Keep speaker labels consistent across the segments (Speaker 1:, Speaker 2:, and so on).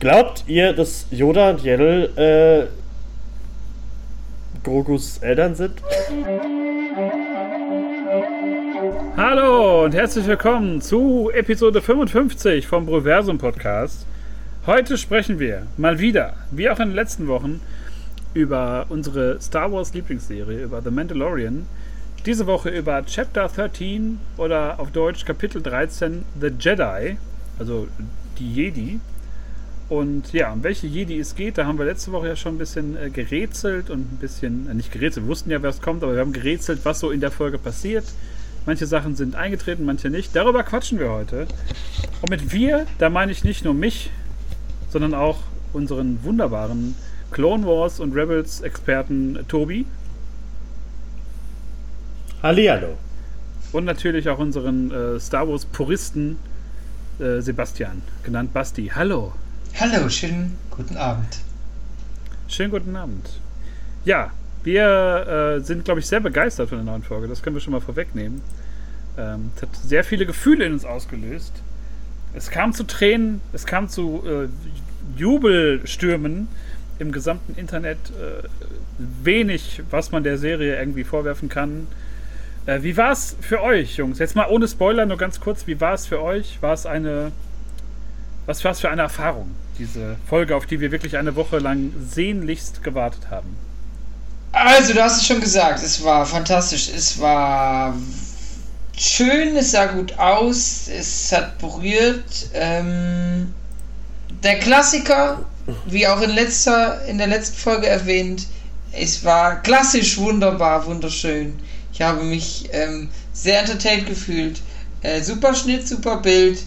Speaker 1: Glaubt ihr, dass Yoda und Yaddle äh, Grogus Eltern sind?
Speaker 2: Hallo und herzlich willkommen zu Episode 55 vom Proversum Podcast. Heute sprechen wir mal wieder, wie auch in den letzten Wochen, über unsere Star Wars Lieblingsserie, über The Mandalorian. Diese Woche über Chapter 13 oder auf Deutsch Kapitel 13 The Jedi, also die Jedi. Und ja, um welche Jedi es geht, da haben wir letzte Woche ja schon ein bisschen äh, gerätselt und ein bisschen, äh, nicht gerätselt, wir wussten ja, wer es kommt, aber wir haben gerätselt, was so in der Folge passiert. Manche Sachen sind eingetreten, manche nicht. Darüber quatschen wir heute. Und mit wir, da meine ich nicht nur mich, sondern auch unseren wunderbaren Clone Wars und Rebels Experten Tobi.
Speaker 1: Hallihallo.
Speaker 2: Und natürlich auch unseren äh, Star Wars Puristen äh, Sebastian, genannt Basti. Hallo.
Speaker 3: Hallo, schönen guten Abend.
Speaker 2: Schönen guten Abend. Ja, wir äh, sind, glaube ich, sehr begeistert von der neuen Folge. Das können wir schon mal vorwegnehmen. Ähm, es hat sehr viele Gefühle in uns ausgelöst. Es kam zu Tränen, es kam zu äh, Jubelstürmen im gesamten Internet. Äh, wenig, was man der Serie irgendwie vorwerfen kann. Äh, wie war es für euch, Jungs? Jetzt mal ohne Spoiler, nur ganz kurz. Wie war es für euch? War es eine. Was war es für eine Erfahrung? diese Folge, auf die wir wirklich eine Woche lang sehnlichst gewartet haben?
Speaker 3: Also, du hast es schon gesagt, es war fantastisch. Es war schön, es sah gut aus, es hat berührt. Ähm, der Klassiker, wie auch in, letzter, in der letzten Folge erwähnt, es war klassisch wunderbar, wunderschön. Ich habe mich ähm, sehr entertained gefühlt. Äh, super Schnitt, super Bild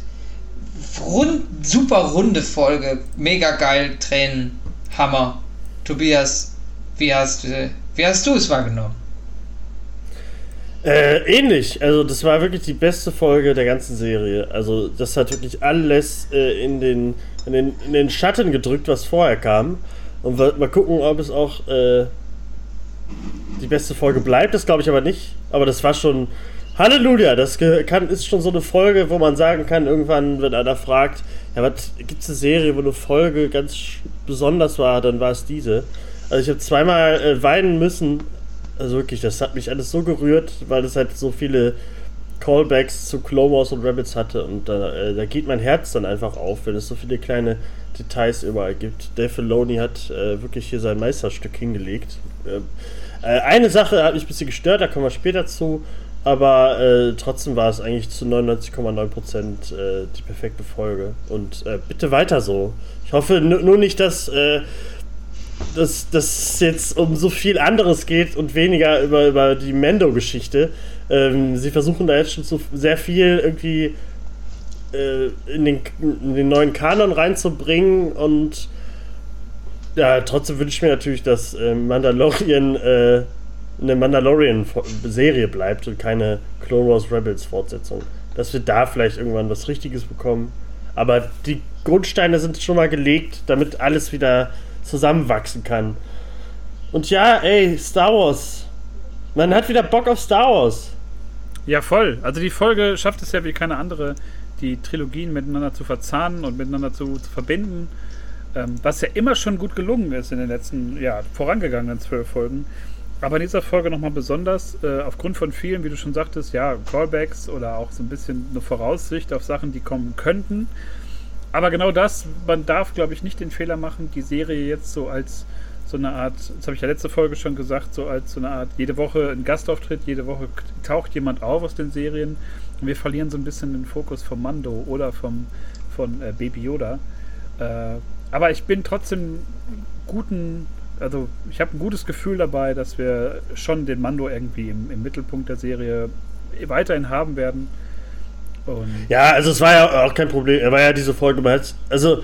Speaker 3: rund, super runde Folge. Mega geil, Tränen, Hammer. Tobias, wie hast, wie hast du es wahrgenommen?
Speaker 1: Äh, ähnlich. Also, das war wirklich die beste Folge der ganzen Serie. Also, das hat wirklich alles äh, in, den, in, den, in den Schatten gedrückt, was vorher kam. Und mal gucken, ob es auch äh, die beste Folge bleibt. Das glaube ich aber nicht. Aber das war schon Halleluja, das kann, ist schon so eine Folge, wo man sagen kann, irgendwann, wenn einer fragt, ja, was gibt es eine Serie, wo eine Folge ganz besonders war, dann war es diese. Also ich habe zweimal äh, weinen müssen. Also wirklich, das hat mich alles so gerührt, weil es halt so viele Callbacks zu Wars und Rabbits hatte und da, äh, da geht mein Herz dann einfach auf, wenn es so viele kleine Details überall gibt. Dave Filoni hat äh, wirklich hier sein Meisterstück hingelegt. Ähm, äh, eine Sache hat mich ein bisschen gestört, da kommen wir später zu. Aber äh, trotzdem war es eigentlich zu 99,9% äh, die perfekte Folge. Und äh, bitte weiter so. Ich hoffe nur nicht, dass, äh, dass, es jetzt um so viel anderes geht und weniger über, über die Mendo-Geschichte. Ähm, sie versuchen da jetzt schon so sehr viel irgendwie äh, in, den, in den neuen Kanon reinzubringen und ja, trotzdem wünsche ich mir natürlich, dass äh, Mandalorian eine Mandalorian-Serie bleibt und keine Clone Wars Rebels-Fortsetzung. Dass wir da vielleicht irgendwann was Richtiges bekommen. Aber die Grundsteine sind schon mal gelegt, damit alles wieder zusammenwachsen kann. Und ja, ey, Star Wars. Man hat wieder Bock auf Star Wars.
Speaker 2: Ja, voll. Also die Folge schafft es ja wie keine andere, die Trilogien miteinander zu verzahnen und miteinander zu, zu verbinden. Ähm, was ja immer schon gut gelungen ist in den letzten, ja, vorangegangenen zwölf Folgen. Aber in dieser Folge nochmal besonders, äh, aufgrund von vielen, wie du schon sagtest, ja, Callbacks oder auch so ein bisschen eine Voraussicht auf Sachen, die kommen könnten. Aber genau das, man darf, glaube ich, nicht den Fehler machen, die Serie jetzt so als so eine Art, das habe ich ja letzte Folge schon gesagt, so als so eine Art, jede Woche ein Gastauftritt, jede Woche taucht jemand auf aus den Serien und wir verlieren so ein bisschen den Fokus vom Mando oder vom, von äh, Baby Yoda. Äh, aber ich bin trotzdem guten also ich habe ein gutes Gefühl dabei, dass wir schon den Mando irgendwie im, im Mittelpunkt der Serie weiterhin haben werden.
Speaker 1: Und ja, also es war ja auch kein Problem. Er war ja diese Folge, also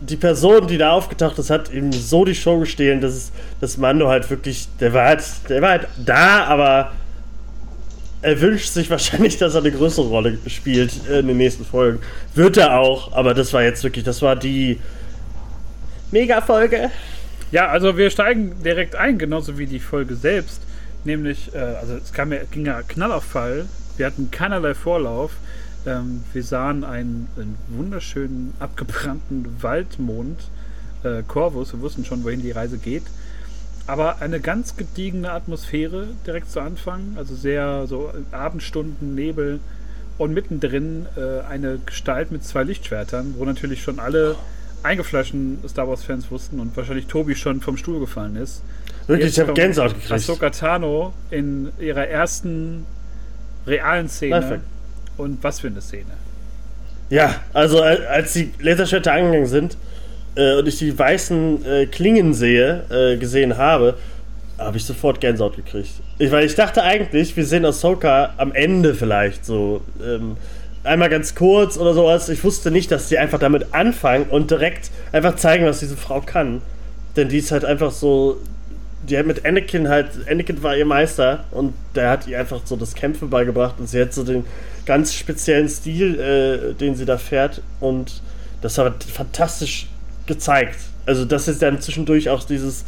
Speaker 1: die Person, die da aufgetaucht ist, hat ihm so die Show gestehlen, dass es, dass Mando halt wirklich, der war halt, der war halt da, aber er wünscht sich wahrscheinlich, dass er eine größere Rolle spielt in den nächsten Folgen. Wird er auch, aber das war jetzt wirklich, das war die Mega-Folge.
Speaker 2: Ja, also wir steigen direkt ein, genauso wie die Folge selbst. Nämlich, äh, also es kam ging ja knall auf Fall. Wir hatten keinerlei Vorlauf. Ähm, wir sahen einen, einen wunderschönen abgebrannten Waldmond, äh, Corvus. Wir wussten schon, wohin die Reise geht. Aber eine ganz gediegene Atmosphäre direkt zu Anfang. Also sehr so Abendstunden, Nebel und mittendrin äh, eine Gestalt mit zwei Lichtschwertern, wo natürlich schon alle eingefleischten Star Wars-Fans wussten und wahrscheinlich Tobi schon vom Stuhl gefallen ist.
Speaker 1: Wirklich, ich habe Gänsehaut gekriegt.
Speaker 2: Ahsoka Tano in ihrer ersten realen Szene. Perfekt. Und was für eine Szene.
Speaker 1: Ja, also als die Laserschwerter angegangen sind äh, und ich die weißen äh, Klingen sehe, äh, gesehen habe, habe ich sofort Gänsehaut gekriegt. Ich, weil ich dachte eigentlich, wir sehen Ahsoka am Ende vielleicht so. Ähm, einmal ganz kurz oder sowas. Ich wusste nicht, dass sie einfach damit anfangen und direkt einfach zeigen, was diese Frau kann. Denn die ist halt einfach so. Die hat mit Anakin halt. Anakin war ihr Meister und der hat ihr einfach so das Kämpfen beigebracht und sie hat so den ganz speziellen Stil, äh, den sie da fährt und das war fantastisch gezeigt. Also, dass jetzt dann zwischendurch auch dieses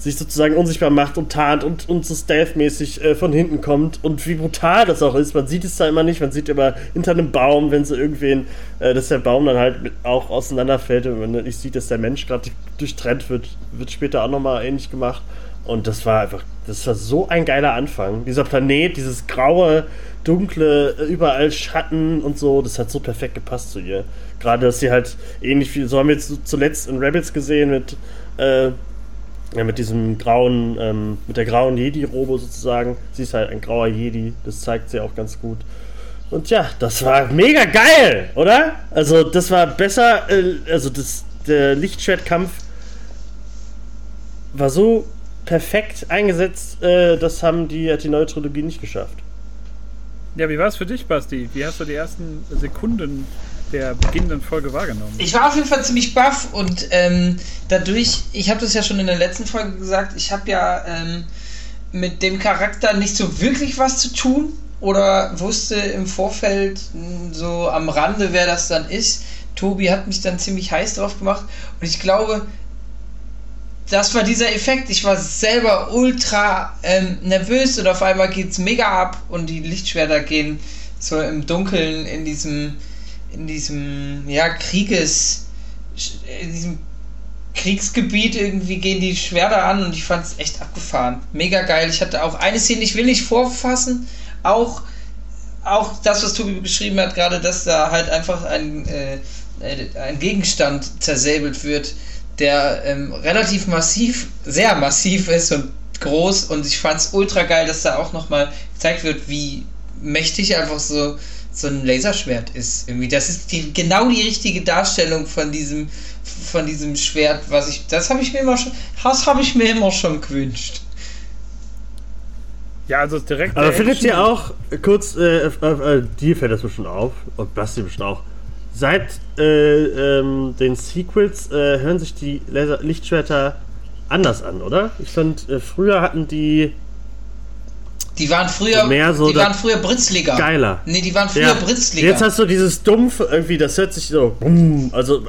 Speaker 1: sich sozusagen unsichtbar macht und tarnt und, und so stealth-mäßig äh, von hinten kommt und wie brutal das auch ist. Man sieht es da immer nicht, man sieht immer hinter einem Baum, wenn sie irgendwen, äh, dass der Baum dann halt auch auseinanderfällt und man nicht sieht, dass der Mensch gerade durchtrennt wird, wird später auch nochmal ähnlich gemacht. Und das war einfach, das war so ein geiler Anfang. Dieser Planet, dieses graue, dunkle, überall Schatten und so, das hat so perfekt gepasst zu ihr. Gerade, dass sie halt ähnlich wie, so haben wir jetzt zuletzt in Rabbits gesehen mit, äh, ja, mit diesem grauen, ähm, mit der grauen Jedi-Robe sozusagen. Sie ist halt ein grauer Jedi, das zeigt sie auch ganz gut. Und ja, das war mega geil, oder? Also, das war besser, äh, also das, der Lichtschwertkampf war so perfekt eingesetzt, äh, das haben die, hat die neue Trilogie nicht geschafft.
Speaker 2: Ja, wie war es für dich, Basti? Wie hast du die ersten Sekunden der beginnenden Folge wahrgenommen?
Speaker 3: Ich war auf jeden Fall ziemlich baff und ähm, dadurch, ich habe das ja schon in der letzten Folge gesagt, ich habe ja ähm, mit dem Charakter nicht so wirklich was zu tun oder wusste im Vorfeld hm, so am Rande, wer das dann ist. Tobi hat mich dann ziemlich heiß drauf gemacht und ich glaube, das war dieser Effekt. Ich war selber ultra ähm, nervös und auf einmal geht es mega ab und die Lichtschwerter gehen so im Dunkeln in diesem in diesem, ja, Krieges, in diesem Kriegsgebiet irgendwie gehen die Schwerter an und ich fand es echt abgefahren. Mega geil. Ich hatte auch eine Szene, ich will nicht vorfassen, auch, auch das, was Tobi beschrieben hat, gerade, dass da halt einfach ein, äh, ein Gegenstand zersäbelt wird, der ähm, relativ massiv, sehr massiv ist und groß und ich fand es ultra geil, dass da auch nochmal gezeigt wird, wie mächtig einfach so so ein Laserschwert ist. Irgendwie. Das ist die, genau die richtige Darstellung von diesem, von diesem Schwert, was ich. Das habe ich mir immer schon. Das habe ich mir immer schon gewünscht.
Speaker 2: Ja, also direkt.
Speaker 1: Aber findet ihr auch, kurz, äh, äh, äh, dir fällt das bestimmt auf, und Basti bestimmt auch. Seit äh, ähm, den Sequels äh, hören sich die Laser Lichtschwerter anders an, oder? Ich fand, äh, früher hatten die
Speaker 3: die waren früher,
Speaker 1: mehr so
Speaker 3: die waren früher Britzliger.
Speaker 1: Geiler.
Speaker 3: Nee, die waren früher ja. Britzliger.
Speaker 1: Jetzt hast du dieses dumpf irgendwie, das hört sich so, also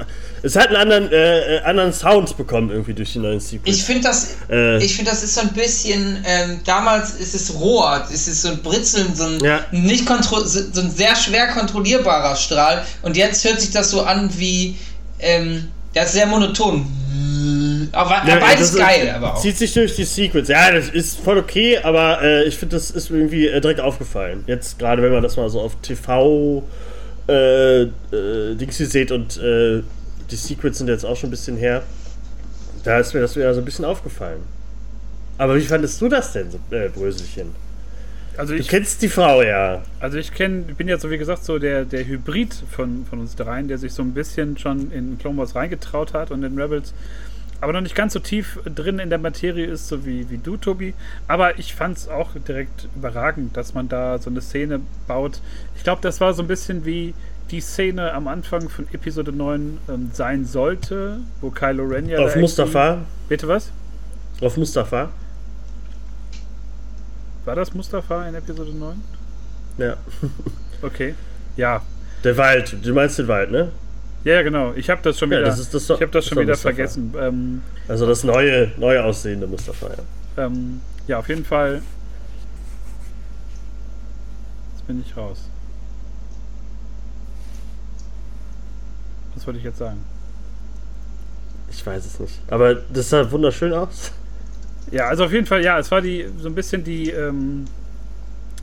Speaker 1: es hat einen anderen, äh, äh, anderen Sound bekommen irgendwie durch die neuen Sequels.
Speaker 3: Ich finde das, äh, ich finde das ist so ein bisschen, ähm, damals ist es roher, es ist so ein Britzeln, so ein ja. nicht so ein sehr schwer kontrollierbarer Strahl und jetzt hört sich das so an wie, ähm, das ist sehr monoton. Aber ja, beides geil, aber auch.
Speaker 1: Zieht sich durch die Sequence. Ja, das ist voll okay, aber äh, ich finde, das ist irgendwie äh, direkt aufgefallen. Jetzt gerade, wenn man das mal so auf TV äh, äh, Dings hier seht und äh, die Secrets sind jetzt auch schon ein bisschen her. Da ist mir das wieder so ein bisschen aufgefallen. Aber wie fandest du das denn, äh, Bröselchen? Also ich, du kennst die Frau ja.
Speaker 2: Also ich kenne, bin ja so wie gesagt so der, der Hybrid von, von uns dreien, der sich so ein bisschen schon in Clone Wars reingetraut hat und in Rebels aber noch nicht ganz so tief drin in der Materie ist, so wie, wie du, Tobi. Aber ich fand es auch direkt überragend, dass man da so eine Szene baut. Ich glaube, das war so ein bisschen wie die Szene am Anfang von Episode 9 ähm, sein sollte, wo Kylo Ren ja.
Speaker 1: Auf Mustafa.
Speaker 2: Bitte was?
Speaker 1: Auf Mustafa.
Speaker 2: War das Mustafa in Episode 9?
Speaker 1: Ja.
Speaker 2: okay. Ja.
Speaker 1: Der Wald, du meinst den Wald, ne?
Speaker 2: Ja, genau. Ich habe das schon wieder, das das ich hab das schon wieder vergessen. Ähm,
Speaker 1: also das neue, neu aussehende Mustafa,
Speaker 2: ja. Ähm, ja, auf jeden Fall. Jetzt bin ich raus. Was wollte ich jetzt sagen?
Speaker 1: Ich weiß es nicht. Aber das sah wunderschön aus.
Speaker 2: Ja, also auf jeden Fall, ja, es war die so ein bisschen die, ähm,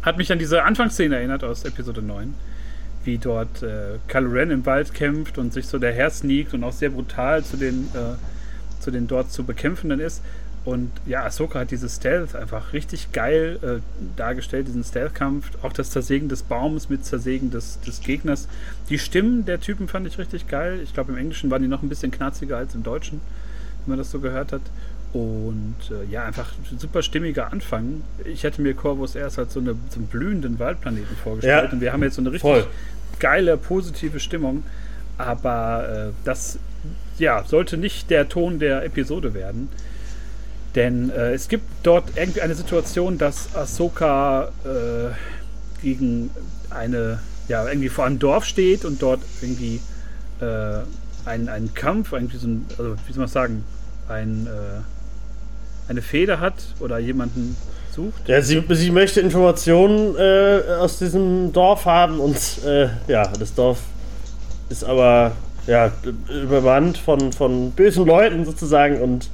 Speaker 2: hat mich an diese Anfangsszene erinnert aus Episode 9, wie dort äh, Kylo Ren im Wald kämpft und sich so der Herz sneakt und auch sehr brutal zu den, äh, zu den dort zu bekämpfenden ist. Und ja, Ahsoka hat dieses Stealth einfach richtig geil äh, dargestellt, diesen Stealth-Kampf. Auch das Zersägen des Baums mit Zersägen des, des Gegners. Die Stimmen der Typen fand ich richtig geil. Ich glaube, im Englischen waren die noch ein bisschen knarziger als im Deutschen, wenn man das so gehört hat. Und äh, ja, einfach super stimmiger Anfang. Ich hätte mir Corvus erst als so, eine, so einen blühenden Waldplaneten vorgestellt.
Speaker 1: Ja,
Speaker 2: und wir haben jetzt so eine richtig
Speaker 1: voll.
Speaker 2: Geile, positive Stimmung. Aber äh, das ja, sollte nicht der Ton der Episode werden. Denn äh, es gibt dort irgendwie eine Situation, dass Ahsoka äh, gegen eine, ja, irgendwie vor einem Dorf steht und dort irgendwie äh, einen, einen Kampf, irgendwie so ein, also wie soll man sagen, ein, äh, eine Feder hat oder jemanden sucht.
Speaker 1: Ja, sie, sie möchte Informationen äh, aus diesem Dorf haben und äh, ja, das Dorf ist aber ja, übermannt von, von bösen Leuten sozusagen und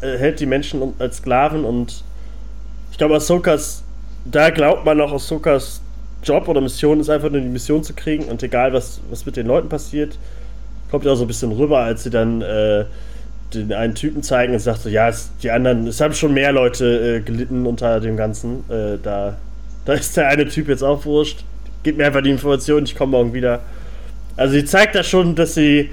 Speaker 1: äh, hält die Menschen als Sklaven und ich glaube, Ahsokas, da glaubt man auch, Ahsokas Job oder Mission ist einfach nur die Mission zu kriegen und egal, was, was mit den Leuten passiert, kommt ja auch so ein bisschen rüber, als sie dann äh, den einen Typen zeigen und sagt so, ja, es, die anderen, es haben schon mehr Leute äh, gelitten unter dem Ganzen. Äh, da, da ist der eine Typ jetzt auch wurscht. Gib mir einfach die Information, ich komme morgen wieder. Also sie zeigt da schon, dass sie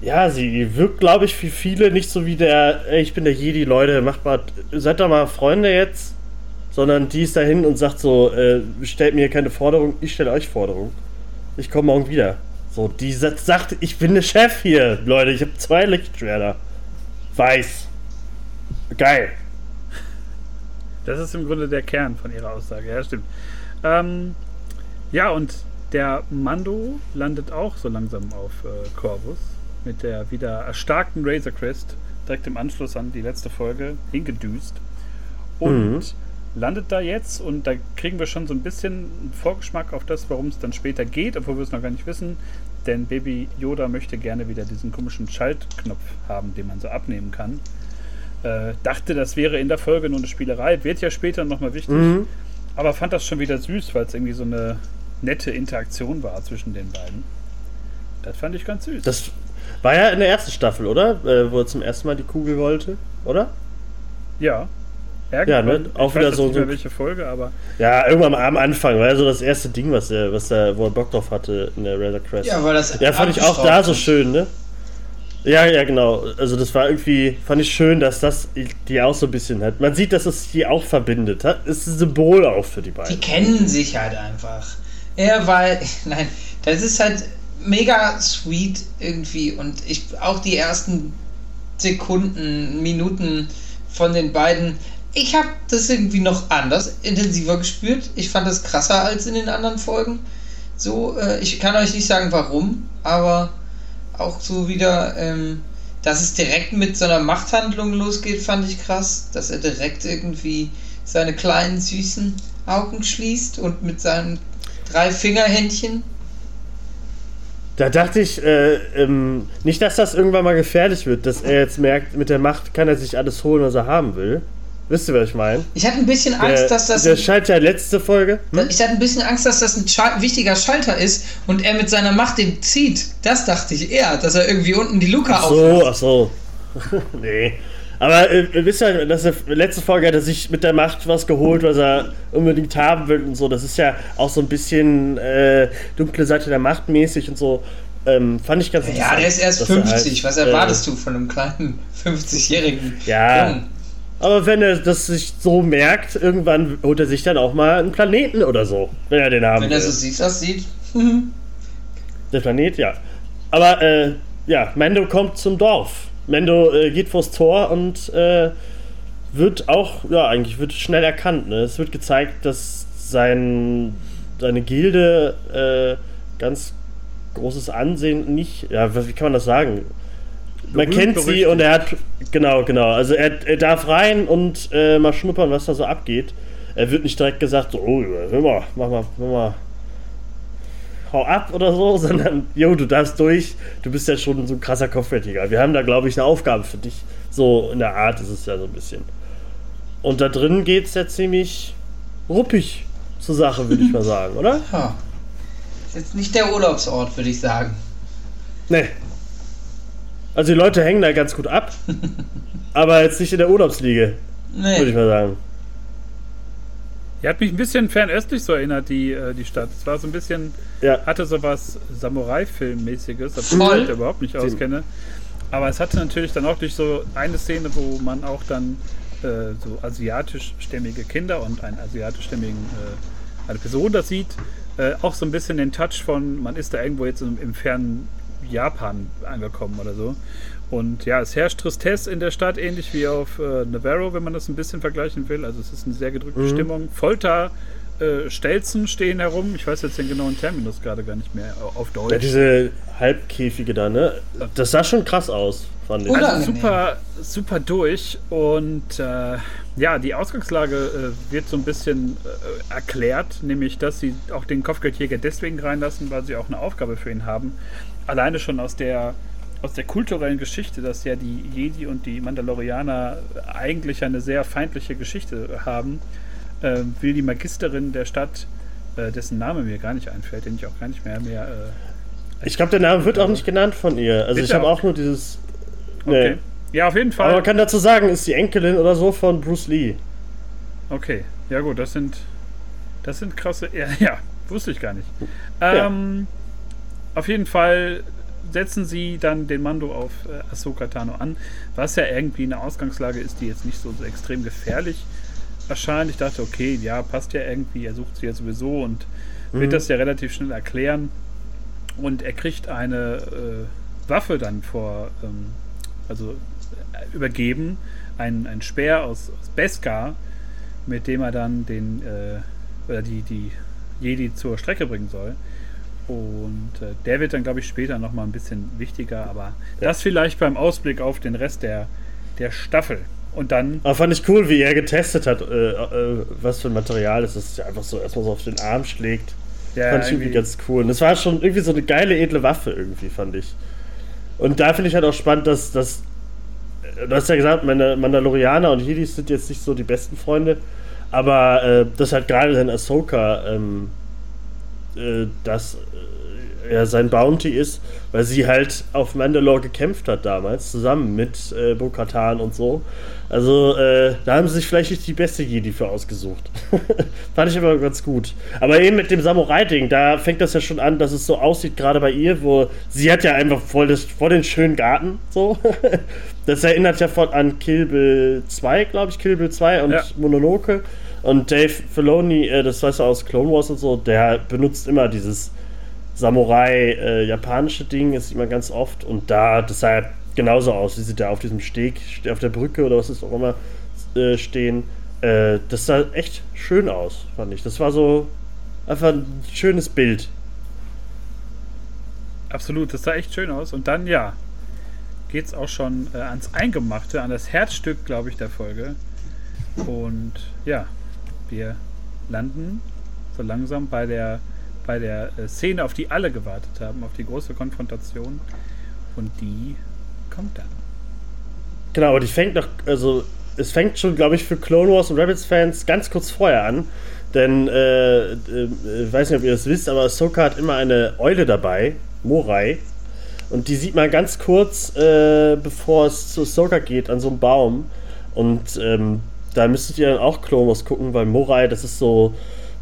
Speaker 1: ja, sie wirkt, glaube ich, für viele nicht so wie der, ey, ich bin der Jedi, Leute, macht mal, seid doch mal Freunde jetzt, sondern die ist dahin und sagt so, äh, stellt mir keine Forderung, ich stelle euch Forderung. Ich komme morgen wieder. So, die sagt, ich bin der Chef hier, Leute, ich habe zwei Lichtschwerter. Weiß. Geil.
Speaker 2: Das ist im Grunde der Kern von ihrer Aussage, ja, stimmt. Ähm, ja, und der Mando landet auch so langsam auf äh, Corvus mit der wieder erstarkten Razor Crest direkt im Anschluss an die letzte Folge hingedüst und mhm. landet da jetzt und da kriegen wir schon so ein bisschen einen Vorgeschmack auf das, worum es dann später geht, obwohl wir es noch gar nicht wissen, denn Baby Yoda möchte gerne wieder diesen komischen Schaltknopf haben, den man so abnehmen kann. Äh, dachte, das wäre in der Folge nur eine Spielerei, wird ja später nochmal wichtig, mhm. aber fand das schon wieder süß, weil es irgendwie so eine nette Interaktion war zwischen den beiden. Das fand ich ganz süß.
Speaker 1: Das war ja in der ersten Staffel, oder? Äh, wo er zum ersten Mal die Kugel wollte, oder?
Speaker 2: Ja.
Speaker 1: Ja, ne? Auch wieder so.
Speaker 2: Nicht mehr welche Folge, aber.
Speaker 1: Ja, irgendwann am Anfang war ja so das erste Ding, was er, was er, wo er Bock drauf hatte in der Razor Crest.
Speaker 3: Ja, weil das.
Speaker 1: Ja, fand ich auch da so schön, ne? Ja, ja, genau. Also das war irgendwie, fand ich schön, dass das die auch so ein bisschen hat. Man sieht, dass es die auch verbindet. Es ist ein Symbol auch für die beiden.
Speaker 3: Die kennen sich halt einfach. Ja, weil, nein, das ist halt, mega sweet irgendwie und ich auch die ersten Sekunden, Minuten von den beiden. Ich habe das irgendwie noch anders, intensiver gespürt. Ich fand das krasser als in den anderen Folgen. So, äh, ich kann euch nicht sagen warum, aber auch so wieder, ähm, dass es direkt mit so einer Machthandlung losgeht, fand ich krass. Dass er direkt irgendwie seine kleinen süßen Augen schließt und mit seinen drei Fingerhändchen
Speaker 1: da dachte ich, äh, ähm, nicht, dass das irgendwann mal gefährlich wird, dass er jetzt merkt, mit der Macht kann er sich alles holen, was er haben will. Wisst ihr, was ich meine?
Speaker 3: Ich hatte ein bisschen Angst,
Speaker 1: der,
Speaker 3: dass das.
Speaker 1: Der Schalter letzte Folge.
Speaker 3: Hm? Ich hatte ein bisschen Angst, dass das ein Schal wichtiger Schalter ist und er mit seiner Macht den zieht. Das dachte ich eher, dass er irgendwie unten die Luke
Speaker 1: ach so, Ach so, nee. Aber äh, wisst ihr, dass er, letzte Folge hat er sich mit der Macht was geholt, was er unbedingt haben will und so. Das ist ja auch so ein bisschen äh, dunkle Seite der Macht mäßig und so. Ähm, fand ich ganz
Speaker 3: ja, interessant. Ja, der ist erst 50. Halt, was erwartest äh, du von einem kleinen 50-jährigen
Speaker 1: ja, Jungen? Aber wenn er das sich so merkt, irgendwann holt er sich dann auch mal einen Planeten oder so, wenn er den haben
Speaker 3: Wenn er so sieht, das sieht.
Speaker 1: der Planet, ja. Aber äh, ja, Mendo kommt zum Dorf. Mendo äh, geht vors Tor und äh, wird auch, ja, eigentlich wird schnell erkannt. Ne? Es wird gezeigt, dass sein, seine Gilde äh, ganz großes Ansehen nicht, ja, wie kann man das sagen? Man kennt sie und er hat, genau, genau, also er, er darf rein und äh, mal schnuppern, was da so abgeht. Er wird nicht direkt gesagt, so, oh, hör mal, mach mal, mach mal, hau ab oder so, sondern, jo, du darfst durch, du bist ja schon so ein krasser Kopfgeldjäger. Wir haben da, glaube ich, eine Aufgabe für dich. So in der Art ist es ja so ein bisschen. Und da drin geht es ja ziemlich ruppig zur Sache, würde ich mal sagen, oder?
Speaker 3: Ja. Ist jetzt nicht der Urlaubsort, würde ich sagen.
Speaker 1: Nee. Also die Leute hängen da ganz gut ab, aber jetzt nicht in der Urlaubsliege, würde ich
Speaker 3: Nee.
Speaker 1: mal sagen.
Speaker 2: Die hat mich ein bisschen fernöstlich so erinnert, die, äh, die Stadt. Es war so ein bisschen,
Speaker 1: Ja.
Speaker 2: hatte so was Samurai-Film-mäßiges, obwohl ich mich überhaupt nicht auskenne. Aber es hatte natürlich dann auch durch so eine Szene, wo man auch dann äh, so asiatischstämmige Kinder und einen asiatischstämmigen, äh, eine Person das sieht, äh, auch so ein bisschen den Touch von, man ist da irgendwo jetzt im, im fernen Japan angekommen oder so. Und ja, es herrscht Tristesse in der Stadt, ähnlich wie auf äh, Navarro, wenn man das ein bisschen vergleichen will. Also es ist eine sehr gedrückte
Speaker 1: Mhm.
Speaker 2: Stimmung. Folter, äh, Stelzen stehen herum. Ich weiß jetzt den genauen Terminus gerade gar nicht mehr au- auf Deutsch.
Speaker 1: Ja, diese Halbkäfige da, ne? Das sah schon krass aus, fand ich.
Speaker 3: Oder-
Speaker 2: Also super, super durch und äh, ja, die Ausgangslage äh, wird so ein bisschen äh, erklärt, nämlich dass sie auch den Kopfgeldjäger deswegen reinlassen, weil sie auch eine Aufgabe für ihn haben. Alleine schon aus der aus der kulturellen Geschichte, dass ja die Jedi und die Mandalorianer eigentlich eine sehr feindliche Geschichte haben, äh, will die Magisterin der Stadt, äh, dessen Name mir gar nicht einfällt, den ich auch gar nicht mehr mehr. Äh,
Speaker 1: Ich glaube, der Name wird auch nicht genannt von ihr. Also ich habe
Speaker 2: auch.
Speaker 1: nur dieses.
Speaker 2: okay.
Speaker 1: Nee.
Speaker 2: Ja, auf jeden Fall.
Speaker 1: Aber man kann dazu sagen, ist die Enkelin oder so von Bruce Lee.
Speaker 2: Okay, ja gut, das sind das sind krasse. Ja, ja wusste ich gar nicht.
Speaker 1: Ja.
Speaker 2: Auf jeden Fall setzen sie dann den Mando auf äh, Ahsoka Tano an, was ja irgendwie eine Ausgangslage ist, die jetzt nicht so, so extrem gefährlich erscheint. Ich dachte, okay, ja, passt ja irgendwie, er sucht sie ja sowieso und
Speaker 1: Mhm.
Speaker 2: wird das ja relativ schnell erklären. Und er kriegt eine äh, Waffe dann vor, ähm, also äh, übergeben, ein, ein Speer aus, aus Beskar, mit dem er dann den, äh, oder die, die Jedi zur Strecke bringen soll. Und äh, der wird dann, glaube ich, später nochmal ein bisschen wichtiger, aber das vielleicht beim Ausblick auf den Rest der, der Staffel. Und dann,
Speaker 1: Aber fand ich cool, wie er getestet hat, äh, äh, was für ein Material es ist. Dass er einfach so erstmal so auf den Arm schlägt.
Speaker 2: ja,
Speaker 1: fand ich irgendwie ganz cool. Und das war schon irgendwie so eine geile, edle Waffe irgendwie, fand ich. Und da finde ich halt auch spannend, dass, dass äh, du hast ja gesagt, meine Mandalorianer und Jedis sind jetzt nicht so die besten Freunde, aber äh, das halt gerade dann Ahsoka, ähm, äh, dass äh, ja, sein Bounty ist, weil sie halt auf Mandalore gekämpft hat damals, zusammen mit äh, Bo-Katan und so. Also, äh, da haben sie sich vielleicht nicht die beste Jedi für ausgesucht. Fand ich aber ganz gut. Aber eben mit dem Samurai-Ding, da fängt das ja schon an, dass es so aussieht, gerade bei ihr, wo sie hat ja einfach voll, das, voll den schönen Garten, so. das erinnert ja voll an Kill Bill 2, glaube ich, Kill Bill 2 und
Speaker 2: Ja.
Speaker 1: Mononoke. Und Dave Filoni, äh, das weißt du aus Clone Wars und so, der benutzt immer dieses Samurai-japanische Ding, das sieht man ganz oft. Und da, das sah ja genauso aus, wie sie da auf diesem Steg, auf der Brücke oder was ist auch immer äh, stehen. Äh, das sah echt schön aus, fand ich. Das war so einfach ein schönes Bild.
Speaker 2: Absolut, das sah echt schön aus. Und dann, ja, geht es auch schon äh, ans Eingemachte, an das Herzstück, glaube ich, der Folge. Und ja, wir landen so langsam bei der, bei der äh, Szene, auf die alle gewartet haben, auf die große Konfrontation. Und die kommt dann.
Speaker 1: Genau, aber die fängt noch, also es fängt schon, glaube ich, für Clone Wars und Rebels-Fans ganz kurz vorher an. Denn, äh, äh, ich weiß nicht, ob ihr das wisst, aber Ahsoka hat immer eine Eule dabei, Morai. Und die sieht man ganz kurz, äh, bevor es zu Ahsoka geht, an so einem Baum. Und ähm, da müsstet ihr dann auch Clone Wars gucken, weil Morai, das ist so.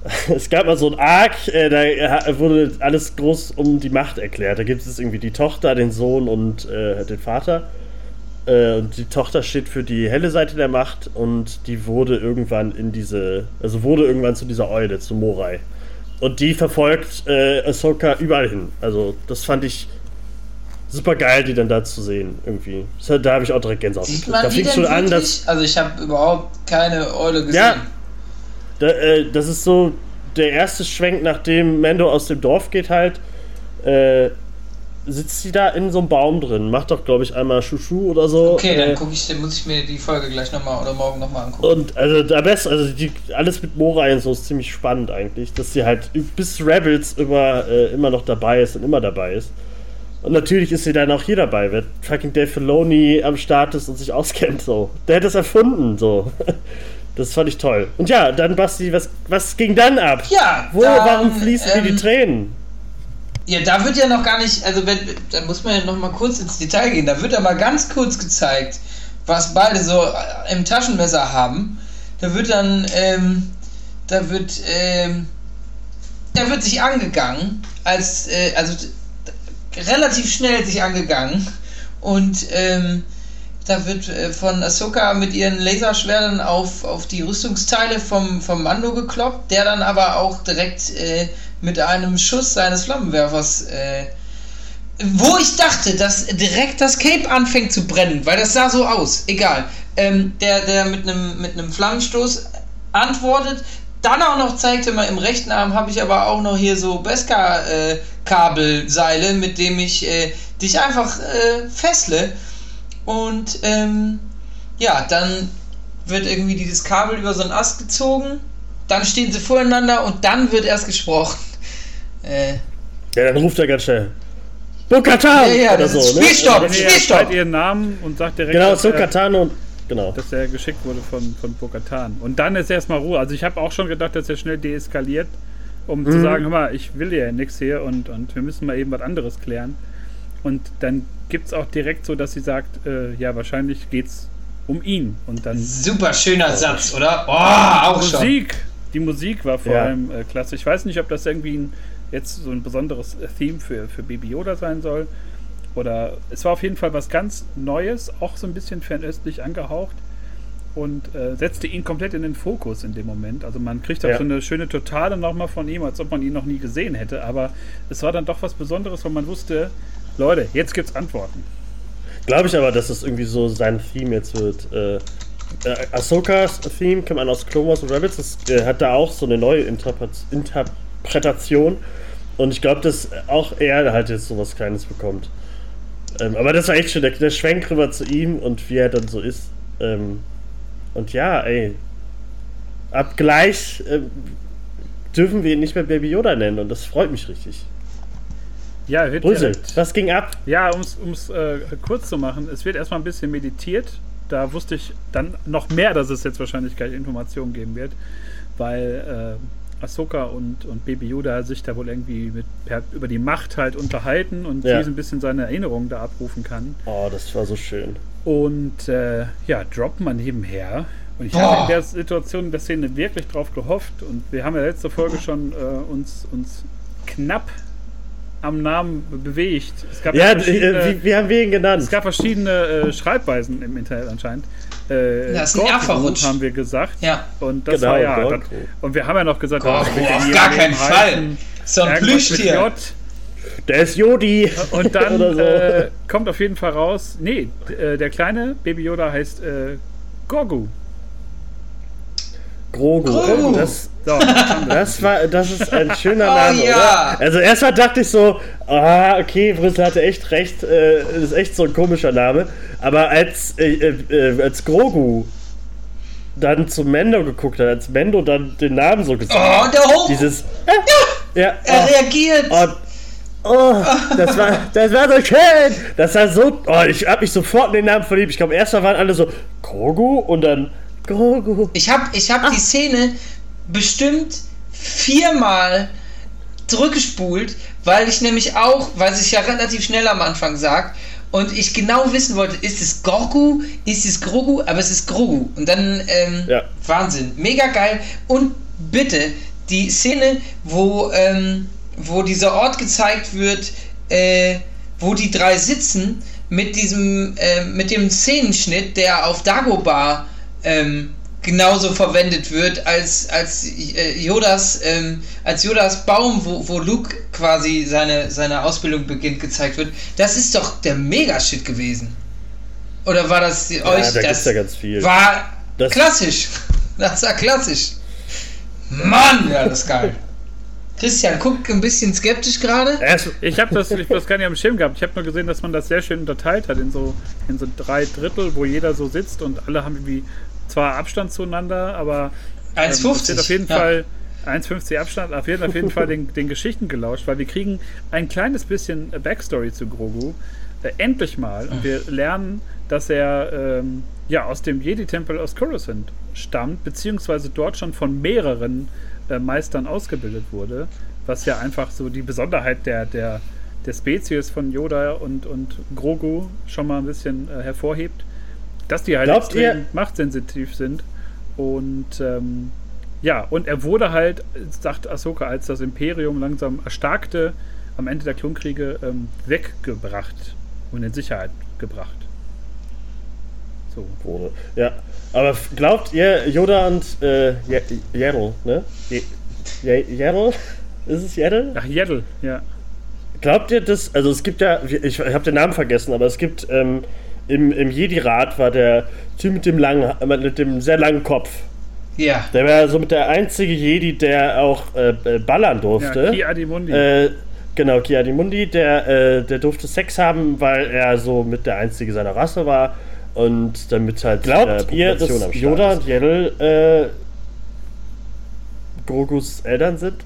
Speaker 1: Es gab mal so ein Arc, äh, da wurde alles groß um die Macht erklärt. Da gibt es irgendwie die Tochter, den Sohn und äh, den Vater. Äh, und die Tochter steht für die helle Seite der Macht und die wurde irgendwann in diese, also wurde irgendwann zu dieser Eule, zu Morai. Und die verfolgt äh, Ahsoka überall hin. Also das fand ich super geil, die dann da zu sehen, irgendwie. Da habe ich auch direkt Gänsehaut.
Speaker 3: Sieht man
Speaker 1: Da fing schon an, dass
Speaker 3: Also ich habe überhaupt keine Eule gesehen.
Speaker 1: Ja. da, äh, das ist so der erste Schwenk, nachdem Mando aus dem Dorf geht halt. Äh, sitzt sie da in so einem Baum drin, macht doch, glaube ich, einmal Schuschu oder so.
Speaker 3: Okay, dann
Speaker 1: äh,
Speaker 3: guck ich, dann muss ich mir die Folge gleich nochmal oder morgen nochmal angucken.
Speaker 1: Und also der Beste, also die, alles mit Morai und so ist ziemlich spannend eigentlich, dass sie halt bis Rebels immer, äh, immer noch dabei ist und immer dabei ist. Und natürlich ist sie dann auch hier dabei, wenn fucking Dave Filoni am Start ist und sich auskennt so. Der hat das erfunden so. Das fand ich toll. Und ja, dann Basti, was, was ging dann ab?
Speaker 3: Ja,
Speaker 1: Wo,
Speaker 3: dann,
Speaker 1: warum fließen
Speaker 3: ähm,
Speaker 1: die Tränen?
Speaker 3: Ja, da wird ja noch gar nicht, also wenn, da muss man ja noch mal kurz ins Detail gehen. Da wird ja mal ganz kurz gezeigt, was beide so äh, im Taschenmesser haben. Da wird dann, ähm, da wird, ähm, da wird sich angegangen, als, äh, also relativ schnell sich angegangen und ähm, da wird äh, von Ahsoka mit ihren Laserschwertern auf, auf die Rüstungsteile vom, vom Mando gekloppt, der dann aber auch direkt äh, mit einem Schuss seines Flammenwerfers, äh, wo ich dachte, dass direkt das Cape anfängt zu brennen, weil das sah so aus, egal. Ähm, der, der mit einem mit einem Flammenstoß antwortet, dann auch noch zeigte mal im rechten Arm habe ich aber auch noch hier so Beska-Kabelseile, mit dem ich äh, dich einfach äh, fessle. Und ähm, ja, dann wird irgendwie dieses Kabel über so einen Ast gezogen, dann stehen sie voreinander und dann wird erst gesprochen. Äh,
Speaker 1: Ja, dann ruft er ganz schnell. Bokatan!
Speaker 3: Ja, ja,
Speaker 1: oder
Speaker 3: das
Speaker 1: so,
Speaker 3: ist
Speaker 1: ne?
Speaker 3: Spielstopp!
Speaker 2: Er
Speaker 3: Spielstopp!
Speaker 2: ihren Namen und sagt direkt,
Speaker 1: Genau, so Katan und. Genau.
Speaker 2: dass er geschickt wurde von, von Bo-Katan. Und dann ist erstmal Ruhe. Also ich habe auch schon gedacht, dass er schnell deeskaliert, um
Speaker 1: Mhm.
Speaker 2: zu sagen, hör mal, ich will ja nichts hier und, und wir müssen mal eben was anderes klären. Und dann gibt es auch direkt so, dass sie sagt, äh, ja, wahrscheinlich geht's um ihn. Und dann
Speaker 3: Super schöner Satz, oder? Oh, auch schon.
Speaker 2: Musik. Die Musik war vor
Speaker 1: Ja.
Speaker 2: allem äh, klasse. Ich weiß nicht, ob das irgendwie ein, jetzt so ein besonderes Theme für, für Baby Yoda sein soll. Oder es war auf jeden Fall was ganz Neues, auch so ein bisschen fernöstlich angehaucht und äh, setzte ihn komplett in den Fokus in dem Moment. Also man kriegt auch
Speaker 1: Ja.
Speaker 2: so eine schöne Totale nochmal von ihm, als ob man ihn noch nie gesehen hätte. Aber es war dann doch was Besonderes, weil man wusste, Leute, jetzt gibt's Antworten.
Speaker 1: Glaube ich aber, dass das irgendwie so sein Theme jetzt wird. Äh, äh, Ahsokas Theme kam an aus Clone Wars und Rebels. Das äh, hat da auch so eine neue Interpret Interpretation. Und ich glaube, dass auch er halt jetzt sowas Kleines bekommt. Ähm, aber das war echt schön. Der, der Schwenk rüber zu ihm und wie er dann so ist. Ähm, und ja, ey. Ab gleich ähm, dürfen wir ihn nicht mehr Baby Yoda nennen und das freut mich richtig.
Speaker 2: Ja, wird
Speaker 1: Brüssel,
Speaker 2: direkt-
Speaker 1: was ging ab?
Speaker 2: Ja, um es äh, kurz zu machen, es wird erstmal ein bisschen meditiert. Da wusste ich dann noch mehr, dass es jetzt wahrscheinlich gleich Informationen geben wird, weil äh, Ahsoka und, und Baby Yoda sich da wohl irgendwie mit, per, über die Macht halt unterhalten und
Speaker 1: Ja.
Speaker 2: sie so ein bisschen seine Erinnerungen da abrufen kann.
Speaker 1: Oh, das war so schön.
Speaker 2: Und äh, ja, droppt man nebenher. Und ich
Speaker 3: Oh.
Speaker 2: habe in der Situation, in der Szene wirklich drauf gehofft. Und wir haben ja letzte Folge schon äh, uns, uns knapp am Namen bewegt. Es gab
Speaker 1: Ja,
Speaker 2: verschiedene-
Speaker 1: äh, wie, wie haben wir ihn genannt?
Speaker 2: es gab verschiedene äh, Schreibweisen im Internet anscheinend. Äh,
Speaker 3: Da ist ein
Speaker 2: Gorku haben wir gesagt.
Speaker 3: Ja.
Speaker 2: Und das
Speaker 1: Genau,
Speaker 2: war ja. Das, und wir haben ja noch gesagt,
Speaker 3: Gorku,
Speaker 2: ja
Speaker 3: auf gar keinen Fall. So ein Plüschtier.
Speaker 1: Der ist Jodi.
Speaker 2: Und dann
Speaker 1: so.
Speaker 2: äh, kommt auf jeden Fall raus, nee, äh, der kleine Baby Yoda heißt äh, Gorgu.
Speaker 1: Grogu.
Speaker 3: Grogu.
Speaker 1: Das,
Speaker 2: So,
Speaker 1: das, war, das ist ein schöner
Speaker 3: Oh,
Speaker 1: Name,
Speaker 3: ja.
Speaker 1: oder? Also erstmal dachte ich so, ah, okay, Brüssel hatte echt recht, äh, das ist echt so ein komischer Name. Aber als, äh, äh, als Grogu dann zu Mendo geguckt hat, als Mendo dann den Namen so gesagt
Speaker 3: Oh,
Speaker 1: hat,
Speaker 3: der Hoch!
Speaker 1: dieses, äh, ja,
Speaker 3: er
Speaker 1: oh,
Speaker 3: reagiert!
Speaker 1: Oh, oh, das war, das war so schön. Das war so. Oh, ich hab mich sofort in den Namen verliebt. Ich glaube, erstmal waren alle so Grogu und dann Grogu.
Speaker 3: Ich habe ich hab die Szene bestimmt viermal zurückgespult, weil ich nämlich auch, weil sich ja relativ schnell am Anfang sagt, und ich genau wissen wollte, ist es Gorgu, ist es Grogu, aber es ist Grogu. Und dann, ähm,
Speaker 1: Ja.
Speaker 3: Wahnsinn, mega geil. Und bitte, die Szene, wo, ähm, wo dieser Ort gezeigt wird, äh, wo die drei sitzen, mit diesem, äh, mit dem Szenenschnitt, der auf Dagobah ähm, genauso verwendet wird, als, als äh, Yodas, ähm, als Yodas Baum, wo, wo Luke quasi seine, seine Ausbildung beginnt, gezeigt wird, das ist doch der Mega-Shit gewesen. Oder war das euch
Speaker 1: da
Speaker 3: das?
Speaker 1: ja ganz viel.
Speaker 3: War
Speaker 1: Das-
Speaker 3: klassisch. Das war klassisch. Mann, ja, das ist geil. Christian, guck ein bisschen skeptisch gerade.
Speaker 2: Ich habe das, ich das gar nicht am Schirm gehabt. Ich habe nur gesehen, dass man das sehr schön unterteilt hat in so, in so drei Drittel, wo jeder so sitzt und alle haben irgendwie zwar Abstand zueinander, aber
Speaker 3: 1,50.
Speaker 2: Ähm, auf jeden ja. Fall 1,50 Abstand, auf jeden, auf jeden Fall den, den Geschichten gelauscht, weil wir kriegen ein kleines bisschen Backstory zu Grogu. Äh, endlich mal. Und wir lernen, dass er ähm, ja, aus dem Jedi-Tempel aus Coruscant stammt, beziehungsweise dort schon von mehreren äh, Meistern ausgebildet wurde, was ja einfach so die Besonderheit der, der, der Spezies von Yoda und, und Grogu schon mal ein bisschen äh, hervorhebt, dass die halt
Speaker 1: Glaubt extrem ihr?
Speaker 2: machtsensitiv sind und ähm, ja, und er wurde halt, sagt Ahsoka, als das Imperium langsam erstarkte, am Ende der Klonkriege ähm, weggebracht und in Sicherheit gebracht.
Speaker 1: So. Wurde. Ja, aber glaubt ihr, Yoda und äh, Yaddle, ne? Yaddle? Ist es Yaddle?
Speaker 2: Ach, Yaddle, ja.
Speaker 1: Glaubt ihr das, also es gibt ja, ich habe den Namen vergessen, aber es gibt ähm, im, im Jedi-Rat war der Typ mit dem langen, mit dem sehr langen Kopf.
Speaker 3: Ja.
Speaker 1: Der war so mit der einzige Jedi, der auch äh, äh ballern durfte. Ja,
Speaker 2: Ki Adimundi.
Speaker 1: Äh, genau, Ki Adimundi, der, äh, der durfte Sex haben, weil er so mit der einzige seiner Rasse war. Und damit halt
Speaker 2: Glaubt ihr, dass
Speaker 1: Yoda und Yaddle äh, Grogus Eltern sind?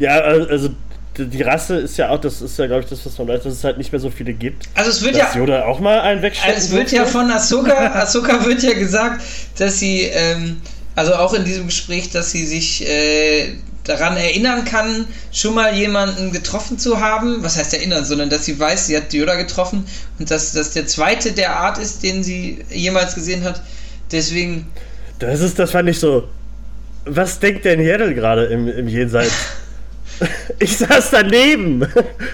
Speaker 1: ja, also die Rasse ist ja auch, das ist ja, glaube ich, das, was man weiß, dass es halt nicht mehr so viele gibt.
Speaker 3: Also es wird
Speaker 1: dass
Speaker 3: ja.
Speaker 1: Yoda auch mal einen wegstecken
Speaker 3: Also es wird ja von Ahsoka, Ahsoka wird ja gesagt, dass sie, ähm, also auch in diesem Gespräch, dass sie sich äh, daran erinnern kann, schon mal jemanden getroffen zu haben. Was heißt erinnern, sondern dass sie weiß, sie hat Yoda getroffen und dass das der zweite der Art ist, den sie jemals gesehen hat. Deswegen.
Speaker 1: Das ist, das fand ich so. Was denkt denn Yaddle gerade im, im Jenseits? Ich saß daneben.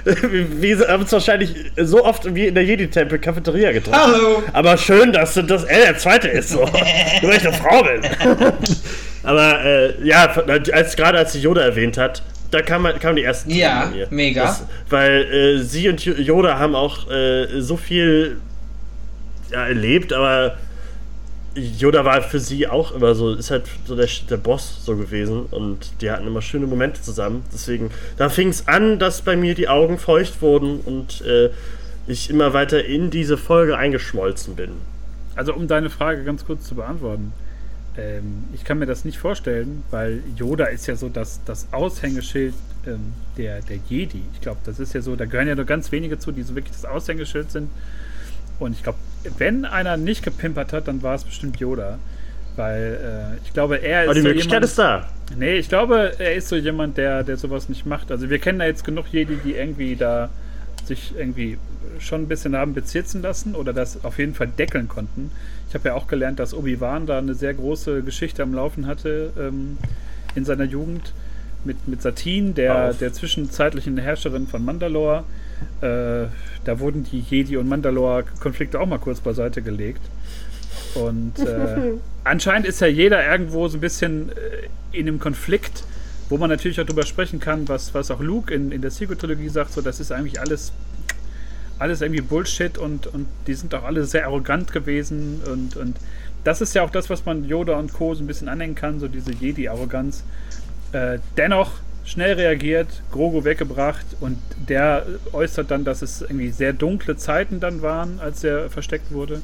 Speaker 1: Wir haben uns wahrscheinlich so oft wie in der Jedi-Tempel Cafeteria getroffen.
Speaker 3: Hallo.
Speaker 1: Aber schön, dass du das er der Zweite ist, so. weil ich eine Frau bin. Aber äh, ja, als, gerade als sie Yoda erwähnt hat, da kam, kam die ersten
Speaker 3: Ja, mega. Das,
Speaker 1: weil äh, sie und Yoda haben auch äh, so viel ja, erlebt, aber Yoda war für sie auch immer so, ist halt so der, der Boss so gewesen und die hatten immer schöne Momente zusammen. Deswegen, da fing es an, dass bei mir die Augen feucht wurden und äh, ich immer weiter in diese Folge eingeschmolzen bin.
Speaker 2: Also, um deine Frage ganz kurz zu beantworten. Ähm, ich kann mir das nicht vorstellen, weil Yoda ist ja so das, das Aushängeschild ähm, der, der Jedi. Ich glaube, das ist ja so, da gehören ja nur ganz wenige zu, die so wirklich das Aushängeschild sind. Und ich glaube, wenn einer nicht gepimpert hat, dann war es bestimmt Yoda. Weil äh, ich glaube, er ist.
Speaker 1: Aber die
Speaker 2: so
Speaker 1: Möglichkeit
Speaker 2: jemand,
Speaker 1: ist da.
Speaker 2: Nee, ich glaube, er ist so jemand, der, der sowas nicht macht. Also wir kennen da jetzt genug Jedi, die irgendwie da sich irgendwie schon ein bisschen haben bezirzen lassen oder das auf jeden Fall deckeln konnten. Ich habe ja auch gelernt, dass Obi-Wan da eine sehr große Geschichte am Laufen hatte ähm, in seiner Jugend mit, mit Satin, der, der zwischenzeitlichen Herrscherin von Mandalore. Äh, da wurden die Jedi- und Mandalore-Konflikte auch mal kurz beiseite gelegt. Und äh, anscheinend ist ja jeder irgendwo so ein bisschen äh, in einem Konflikt, wo man natürlich auch drüber sprechen kann, was, was auch Luke in, in der Sequel-Trilogie sagt, so das ist eigentlich alles, alles irgendwie Bullshit und, und die sind auch alle sehr arrogant gewesen und, und das ist ja auch das, was man Yoda und Co. so ein bisschen anhängen kann, so diese Jedi-Arroganz. Äh, dennoch schnell reagiert, Grogu weggebracht und der äußert dann, dass es irgendwie sehr dunkle Zeiten dann waren, als er versteckt wurde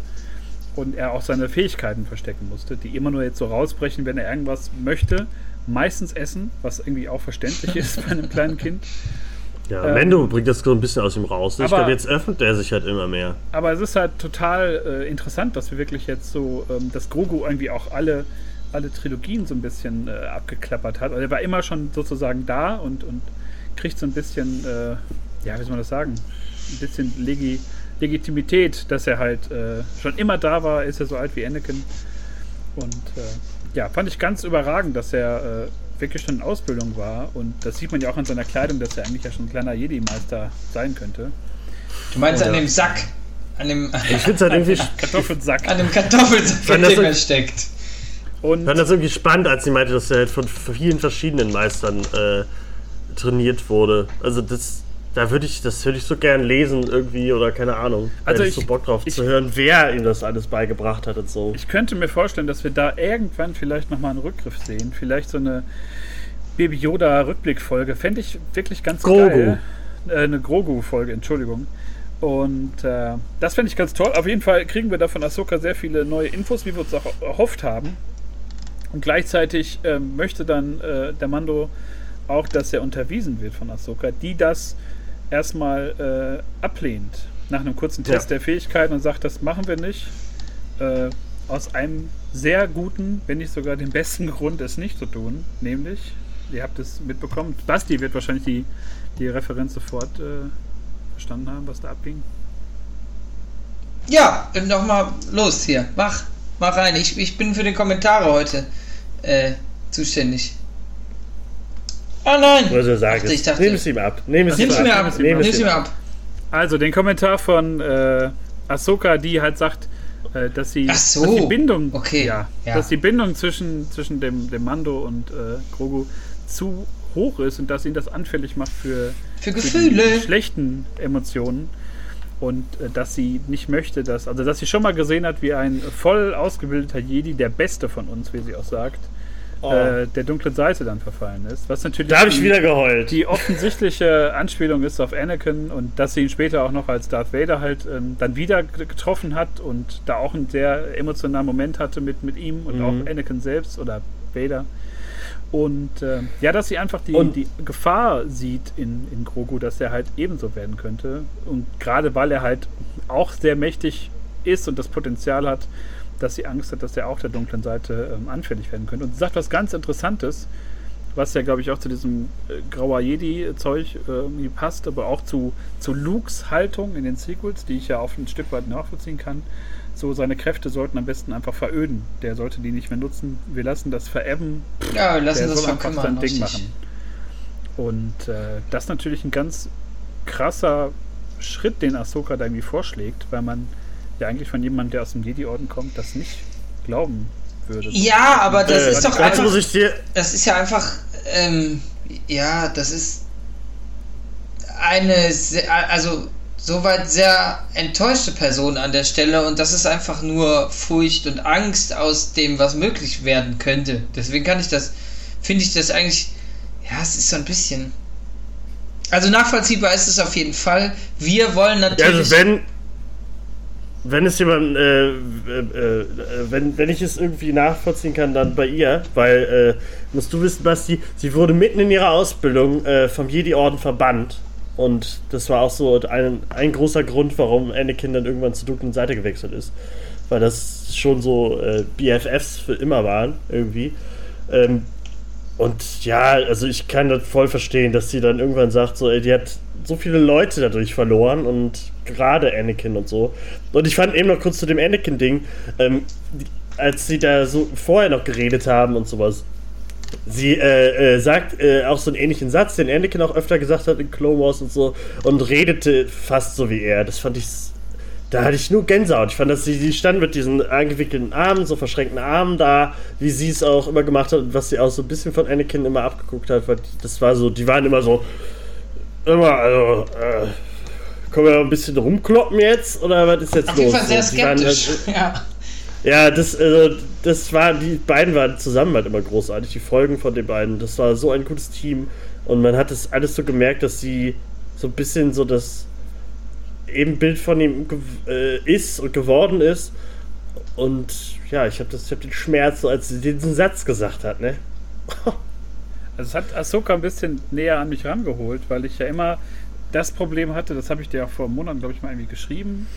Speaker 2: und er auch seine Fähigkeiten verstecken musste, die immer nur jetzt so rausbrechen, wenn er irgendwas möchte. Meistens essen, was irgendwie auch verständlich ist bei einem kleinen Kind.
Speaker 1: Ja, ähm, Mendo bringt das so ein bisschen aus ihm raus. Ich glaube, jetzt öffnet er sich halt immer mehr.
Speaker 2: Aber es ist halt total äh, interessant, dass wir wirklich jetzt so, ähm, dass Grogu irgendwie auch alle alle Trilogien so ein bisschen äh, abgeklappert hat. Also er war immer schon sozusagen da und, und kriegt so ein bisschen, äh, ja, wie soll man das sagen, ein bisschen Legi Legitimität, dass er halt äh, schon immer da war, ist er so alt wie Anakin. Und äh, ja, fand ich ganz überragend, dass er äh, wirklich schon in Ausbildung war. Und das sieht man ja auch an seiner Kleidung, dass er eigentlich ja schon ein kleiner Jedi-Meister sein könnte.
Speaker 3: Du meinst an dem Sack? An dem
Speaker 1: ich finde es halt irgendwie
Speaker 2: Kartoffelsack.
Speaker 3: An dem Kartoffelsack, in dem er steckt.
Speaker 1: Und ich fand das irgendwie spannend, als sie meinte, dass er halt von vielen verschiedenen Meistern äh, trainiert wurde. Also das, da würde ich, das würde ich so gern lesen irgendwie oder keine Ahnung.
Speaker 2: Also ich,
Speaker 1: so Bock drauf ich, zu hören, wer ihm das alles beigebracht hat und so.
Speaker 2: Ich könnte mir vorstellen, dass wir da irgendwann vielleicht nochmal einen Rückgriff sehen. Vielleicht so eine Baby Yoda Rückblickfolge. Fände ich wirklich ganz
Speaker 1: Grogu.
Speaker 2: geil. Äh, eine Grogu-Folge, Entschuldigung. Und äh, das fände ich ganz toll. Auf jeden Fall kriegen wir da von Ahsoka sehr viele neue Infos, wie wir uns auch erhofft haben. Und gleichzeitig ähm, möchte dann äh, der Mando auch, dass er unterwiesen wird von Ahsoka, die das erstmal äh, ablehnt. Nach einem kurzen
Speaker 1: Ja.
Speaker 2: Test der Fähigkeiten und sagt, das machen wir nicht. Äh, aus einem sehr guten, wenn nicht sogar dem besten Grund, es nicht zu tun. Nämlich, ihr habt es mitbekommen, Basti wird wahrscheinlich die, die Referenz sofort äh, verstanden haben, was da abging.
Speaker 3: Ja, nochmal los hier. Mach, mach rein. Ich, ich bin für die Kommentare heute äh, zuständig. Ah nein!
Speaker 1: Was er sagt,
Speaker 3: Dachte, ich dachte,
Speaker 1: nimm es ihm ab. Nimm es ihm ab.
Speaker 3: mir ab.
Speaker 1: Nimm es ihm ab.
Speaker 2: Also, den Kommentar von äh, Ahsoka, die halt sagt, äh, dass sie
Speaker 3: Ach so.
Speaker 2: dass die Bindung,
Speaker 3: Okay,
Speaker 2: ja,
Speaker 3: ja.
Speaker 2: dass die Bindung zwischen, zwischen dem, dem Mando und äh, Grogu zu hoch ist und dass ihn das anfällig macht für,
Speaker 3: Für
Speaker 2: für die
Speaker 3: Gefühle.
Speaker 2: schlechten Emotionen und äh, dass sie nicht möchte, dass also dass sie schon mal gesehen hat, wie ein voll ausgebildeter Jedi, der Beste von uns, wie sie auch sagt,
Speaker 1: Oh.
Speaker 2: äh, der dunklen Seite dann verfallen ist. Was natürlich
Speaker 1: Da habe ich wieder geheult.
Speaker 2: die offensichtliche Anspielung ist auf Anakin und dass sie ihn später auch noch als Darth Vader halt ähm, dann wieder getroffen hat und da auch einen sehr emotionalen Moment hatte mit, mit ihm und
Speaker 1: Mhm.
Speaker 2: auch Anakin selbst oder Vader. Und ähm, ja, dass sie einfach die,
Speaker 1: Und-
Speaker 2: die Gefahr sieht in, in Grogu, dass er halt ebenso werden könnte. Und gerade weil er halt auch sehr mächtig ist und das Potenzial hat, dass sie Angst hat, dass er auch der dunklen Seite ähm, anfällig werden könnte. Und sie sagt was ganz Interessantes, was ja, glaube ich, auch zu diesem äh, grauer Jedi-Zeug äh, irgendwie passt, aber auch zu, zu Lukes Haltung in den Sequels, die ich ja auf ein Stück weit nachvollziehen kann. So, seine Kräfte sollten am besten einfach veröden. Der sollte die nicht mehr nutzen. Wir lassen das verebben.
Speaker 3: Ja, wir lassen
Speaker 2: der
Speaker 3: das
Speaker 2: soll einfach sein Ding
Speaker 3: richtig.
Speaker 2: machen. Und äh, das ist natürlich ein ganz krasser Schritt, den Ahsoka da irgendwie vorschlägt, weil man ja eigentlich von jemandem, der aus dem Jedi-Orden kommt, das nicht glauben würde.
Speaker 3: Ja, aber das
Speaker 1: Äh,
Speaker 3: ist doch einfach.
Speaker 1: muss ich dir.
Speaker 3: Das ist ja einfach. Ähm, ja, das ist eine. Also soweit sehr enttäuschte Person an der Stelle und das ist einfach nur Furcht und Angst aus dem, was möglich werden könnte. Deswegen kann ich das. Finde ich das eigentlich. Ja, es ist so ein bisschen. Also nachvollziehbar ist es auf jeden Fall. Wir wollen natürlich.
Speaker 1: also wenn. Wenn es jemand, äh, äh, äh, wenn, wenn ich es irgendwie nachvollziehen kann, dann bei ihr, weil, äh, musst du wissen, Basti, sie wurde mitten in ihrer Ausbildung äh, vom Jedi-Orden verbannt. Und das war auch so ein, ein großer Grund, warum Anakin dann irgendwann zur dunklen Seite gewechselt ist. Weil das schon so äh, BFFs für immer waren, irgendwie. Ähm, und ja, also ich kann das voll verstehen, dass sie dann irgendwann sagt, so, ey, die hat so viele Leute dadurch verloren und gerade Anakin und so. Und ich fand eben noch kurz zu dem Anakin-Ding, ähm, als sie da so vorher noch geredet haben und sowas. Sie äh, äh, sagt äh, auch so einen ähnlichen Satz, den Anakin auch öfter gesagt hat in Clone Wars und so, und redete fast so wie er. Das fand ich. Da hatte ich nur Gänsehaut. Ich fand, dass sie, sie stand mit diesen angewickelten Armen, so verschränkten Armen da, wie sie es auch immer gemacht hat und was sie auch so ein bisschen von Anakin immer abgeguckt hat. Weil das war so, die waren immer so. Immer, also. Äh, können wir ein bisschen rumkloppen jetzt? Oder was ist jetzt
Speaker 3: auf
Speaker 1: los?
Speaker 3: jeden Fall sehr skeptisch.
Speaker 1: äh,
Speaker 3: ja.
Speaker 1: Ja, das, also, das war, die beiden waren zusammen halt immer großartig, die Folgen von den beiden. Das war so ein gutes Team. Und man hat es alles so gemerkt, dass sie so ein bisschen so das Ebenbild von ihm äh, ist und geworden ist. Und ja, ich habe hab den Schmerz, so als sie diesen Satz gesagt hat, ne?
Speaker 2: Also es hat Ahsoka ein bisschen näher an mich rangeholt, weil ich ja immer das Problem hatte, das habe ich dir auch vor Monaten, glaube ich, mal irgendwie geschrieben,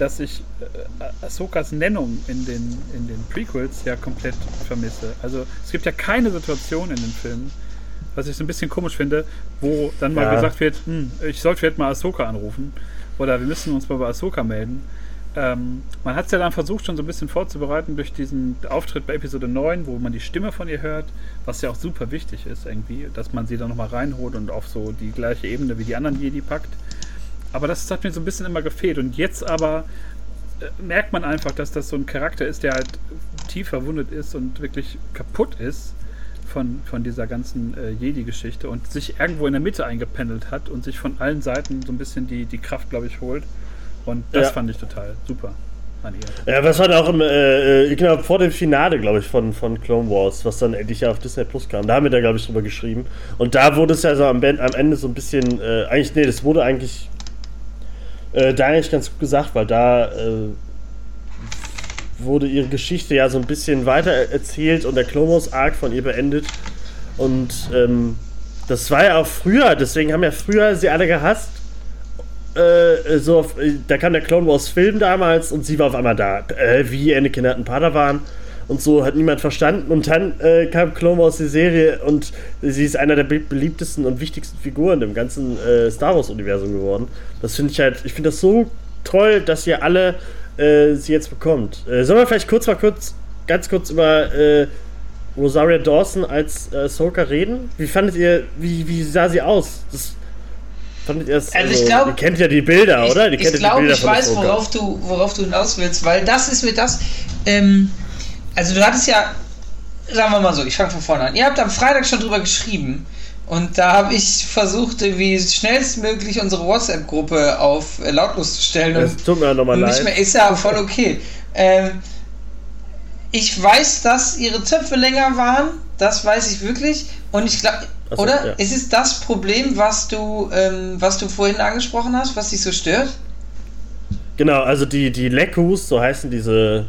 Speaker 2: dass ich äh, Ahsokas Nennung in den, in den Prequels ja komplett vermisse. Also es gibt ja keine Situation in den Filmen, was ich so ein bisschen komisch finde, wo dann mal
Speaker 1: Ja.
Speaker 2: gesagt wird, hm, ich sollte vielleicht mal Ahsoka anrufen oder wir müssen uns mal bei Ahsoka melden. Ähm, man hat es ja dann versucht, schon so ein bisschen vorzubereiten durch diesen Auftritt bei Episode 9, wo man die Stimme von ihr hört, was ja auch super wichtig ist, irgendwie, dass man sie dann nochmal reinholt und auf so die gleiche Ebene wie die anderen Jedi packt. Aber das hat mir so ein bisschen immer gefehlt. Und jetzt aber äh, merkt man einfach, dass das so ein Charakter ist, der halt tief verwundet ist und wirklich kaputt ist von, von dieser ganzen äh, Jedi-Geschichte und sich irgendwo in der Mitte eingependelt hat und sich von allen Seiten so ein bisschen die, die Kraft, glaube ich, holt. Und das
Speaker 1: Ja.
Speaker 2: fand ich total super. an ihr.
Speaker 1: Ja, was war auch im, äh, äh, genau, vor dem Finale, glaube ich, von, von Clone Wars, was dann endlich ja auf Disney Plus kam. Da haben wir da, glaube ich, drüber geschrieben. Und da wurde es ja so am, am Ende so ein bisschen, äh, eigentlich, nee, das wurde eigentlich äh, da eigentlich ganz gut gesagt, weil da äh, wurde ihre Geschichte ja so ein bisschen weiter erzählt und der Clone Wars Arc von ihr beendet. Und ähm, das war ja auch früher, deswegen haben ja früher sie alle gehasst. Äh, so auf, da kam der Clone Wars Film damals und sie war auf einmal da. Äh, wie Anakin hat ein Padawan und so hat niemand verstanden. Und dann äh, kam Clone Wars die Serie und sie ist einer der beliebtesten und wichtigsten Figuren im ganzen äh, Star Wars Universum geworden. Das finde ich halt, ich finde das so toll, dass ihr alle äh, sie jetzt bekommt. Äh, sollen wir vielleicht kurz mal kurz, ganz kurz über äh, Rosaria Dawson als äh, Soka reden? Wie fandet ihr, wie, wie sah sie aus? Das fandet ihr es,
Speaker 3: also, also ich glaube,
Speaker 1: ihr kennt ja die Bilder,
Speaker 3: ich,
Speaker 1: oder?
Speaker 3: Die ich glaube, ich weiß, worauf du, worauf du hinaus willst, weil das ist mir das, ähm, also du hattest ja, sagen wir mal so, ich fange von vorne an. Ihr habt am Freitag schon drüber geschrieben, und da habe ich versucht, wie schnellstmöglich unsere WhatsApp-Gruppe auf äh, lautlos zu stellen.
Speaker 1: Das
Speaker 3: und
Speaker 1: tut mir nochmal leid.
Speaker 3: Mehr, ist ja voll okay. ähm, ich weiß, dass ihre Zöpfe länger waren. Das weiß ich wirklich. Und ich glaube, so, oder? Ja. Ist es das Problem, was du, ähm, was du vorhin angesprochen hast, was dich so stört?
Speaker 1: Genau, also die, die Leckus, so heißen diese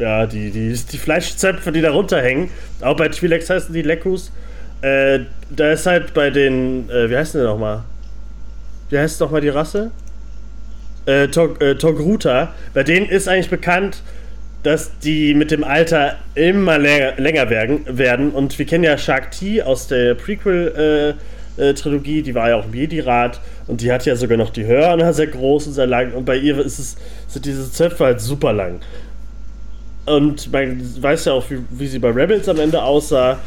Speaker 1: ja, die, die, die Fleischzöpfe, die da runterhängen. Auch bei Twi'leks heißen die Leckus. Äh, da ist halt bei den, äh, wie heißt denn nochmal? Wie heißt nochmal die Rasse? Äh, Tog, äh, Togruta. Bei denen ist eigentlich bekannt, dass die mit dem Alter immer länger, länger werden, werden. Und wir kennen ja Shark T aus der Prequel-Trilogie, äh, äh, die war ja auch im Jedi-Rat und die hat ja sogar noch die Hörner sehr groß und sehr lang. Und bei ihr ist es, sind diese Zöpfe halt super lang. Und man weiß ja auch, wie, wie, sie bei Rebels am Ende aussah.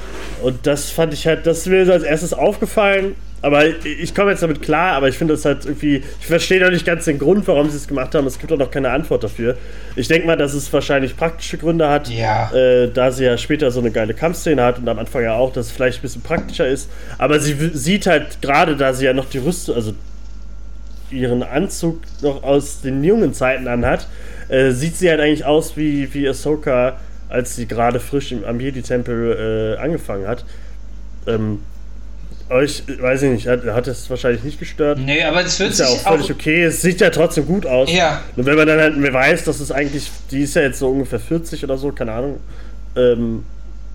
Speaker 1: Und das fand ich halt, das ist mir als erstes aufgefallen. Aber ich komme jetzt damit klar, aber ich finde das halt irgendwie, ich verstehe noch nicht ganz den Grund, warum sie es gemacht haben. Es gibt auch noch keine Antwort dafür. Ich denke mal, dass es wahrscheinlich praktische Gründe hat,
Speaker 3: ja.
Speaker 1: äh, da sie ja später so eine geile Kampfszene hat und am Anfang ja auch, dass es vielleicht ein bisschen praktischer ist. Aber sie sieht halt gerade, da sie ja noch die Rüstung, also ihren Anzug noch aus den jungen Zeiten anhat, äh, sieht sie halt eigentlich aus wie, wie Ahsoka, als sie gerade frisch im, am Jedi-Tempel äh, angefangen hat. Ähm, euch, weiß ich nicht, hat, hat es wahrscheinlich nicht gestört.
Speaker 3: Nee, aber es wird
Speaker 1: ist ja auch völlig auch okay. Es sieht ja trotzdem gut aus.
Speaker 3: Ja.
Speaker 1: Und wenn man dann halt weiß, dass es eigentlich, die ist ja jetzt so ungefähr 40 oder so, keine Ahnung, ähm,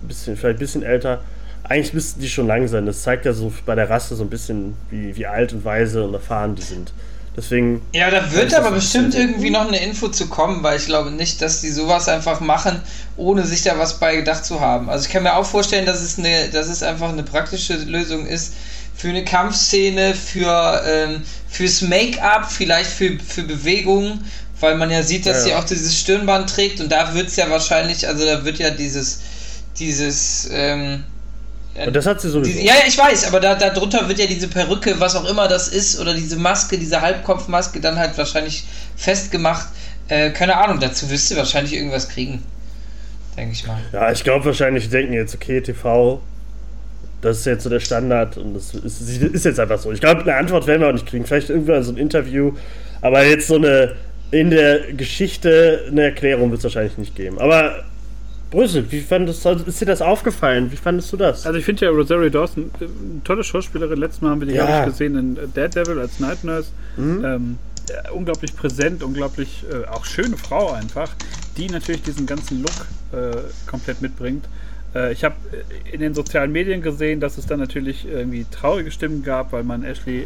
Speaker 1: bisschen, vielleicht ein bisschen älter. Eigentlich müssten die schon lang sein. Das zeigt ja so bei der Rasse so ein bisschen, wie, wie alt und weise und erfahren die sind. Deswegen.
Speaker 3: Ja, da wird aber bestimmt irgendwie noch eine Info zu kommen, weil ich glaube nicht, dass die sowas einfach machen, ohne sich da was bei gedacht zu haben. Also ich kann mir auch vorstellen, dass es eine, dass es einfach eine praktische Lösung ist für eine Kampfszene, für ähm, fürs Make-up, vielleicht für, für Bewegungen, weil man ja sieht, dass ja, sie auch dieses Stirnband trägt und da wird es ja wahrscheinlich, also da wird ja dieses dieses ähm,
Speaker 1: und das hat sie sowieso.
Speaker 3: Die, ja, ja, ich weiß, aber da, darunter wird ja diese Perücke, was auch immer das ist, oder diese Maske, diese Halbkopfmaske dann halt wahrscheinlich festgemacht. Äh, keine Ahnung, dazu wirst du wahrscheinlich irgendwas kriegen. Denke ich mal.
Speaker 1: Ja, ich glaube wahrscheinlich, denken jetzt, okay, TV, das ist jetzt so der Standard und das ist, ist jetzt einfach so. Ich glaube, eine Antwort werden wir auch nicht kriegen. Vielleicht irgendwann so ein Interview, aber jetzt so eine in der Geschichte eine Erklärung wird es wahrscheinlich nicht geben. Aber Brüssel, wie fandest du, ist dir das aufgefallen? Wie fandest du das?
Speaker 2: Also ich finde ja Rosario Dawson eine äh, tolle Schauspielerin. Letztes Mal haben wir die, ja. ich, gesehen in Daredevil als Night Nurse. Mhm. Ähm, äh, unglaublich präsent, unglaublich äh, auch schöne Frau einfach, die natürlich diesen ganzen Look äh, komplett mitbringt. Äh, ich habe in den sozialen Medien gesehen, dass es dann natürlich irgendwie traurige Stimmen gab, weil man Ashley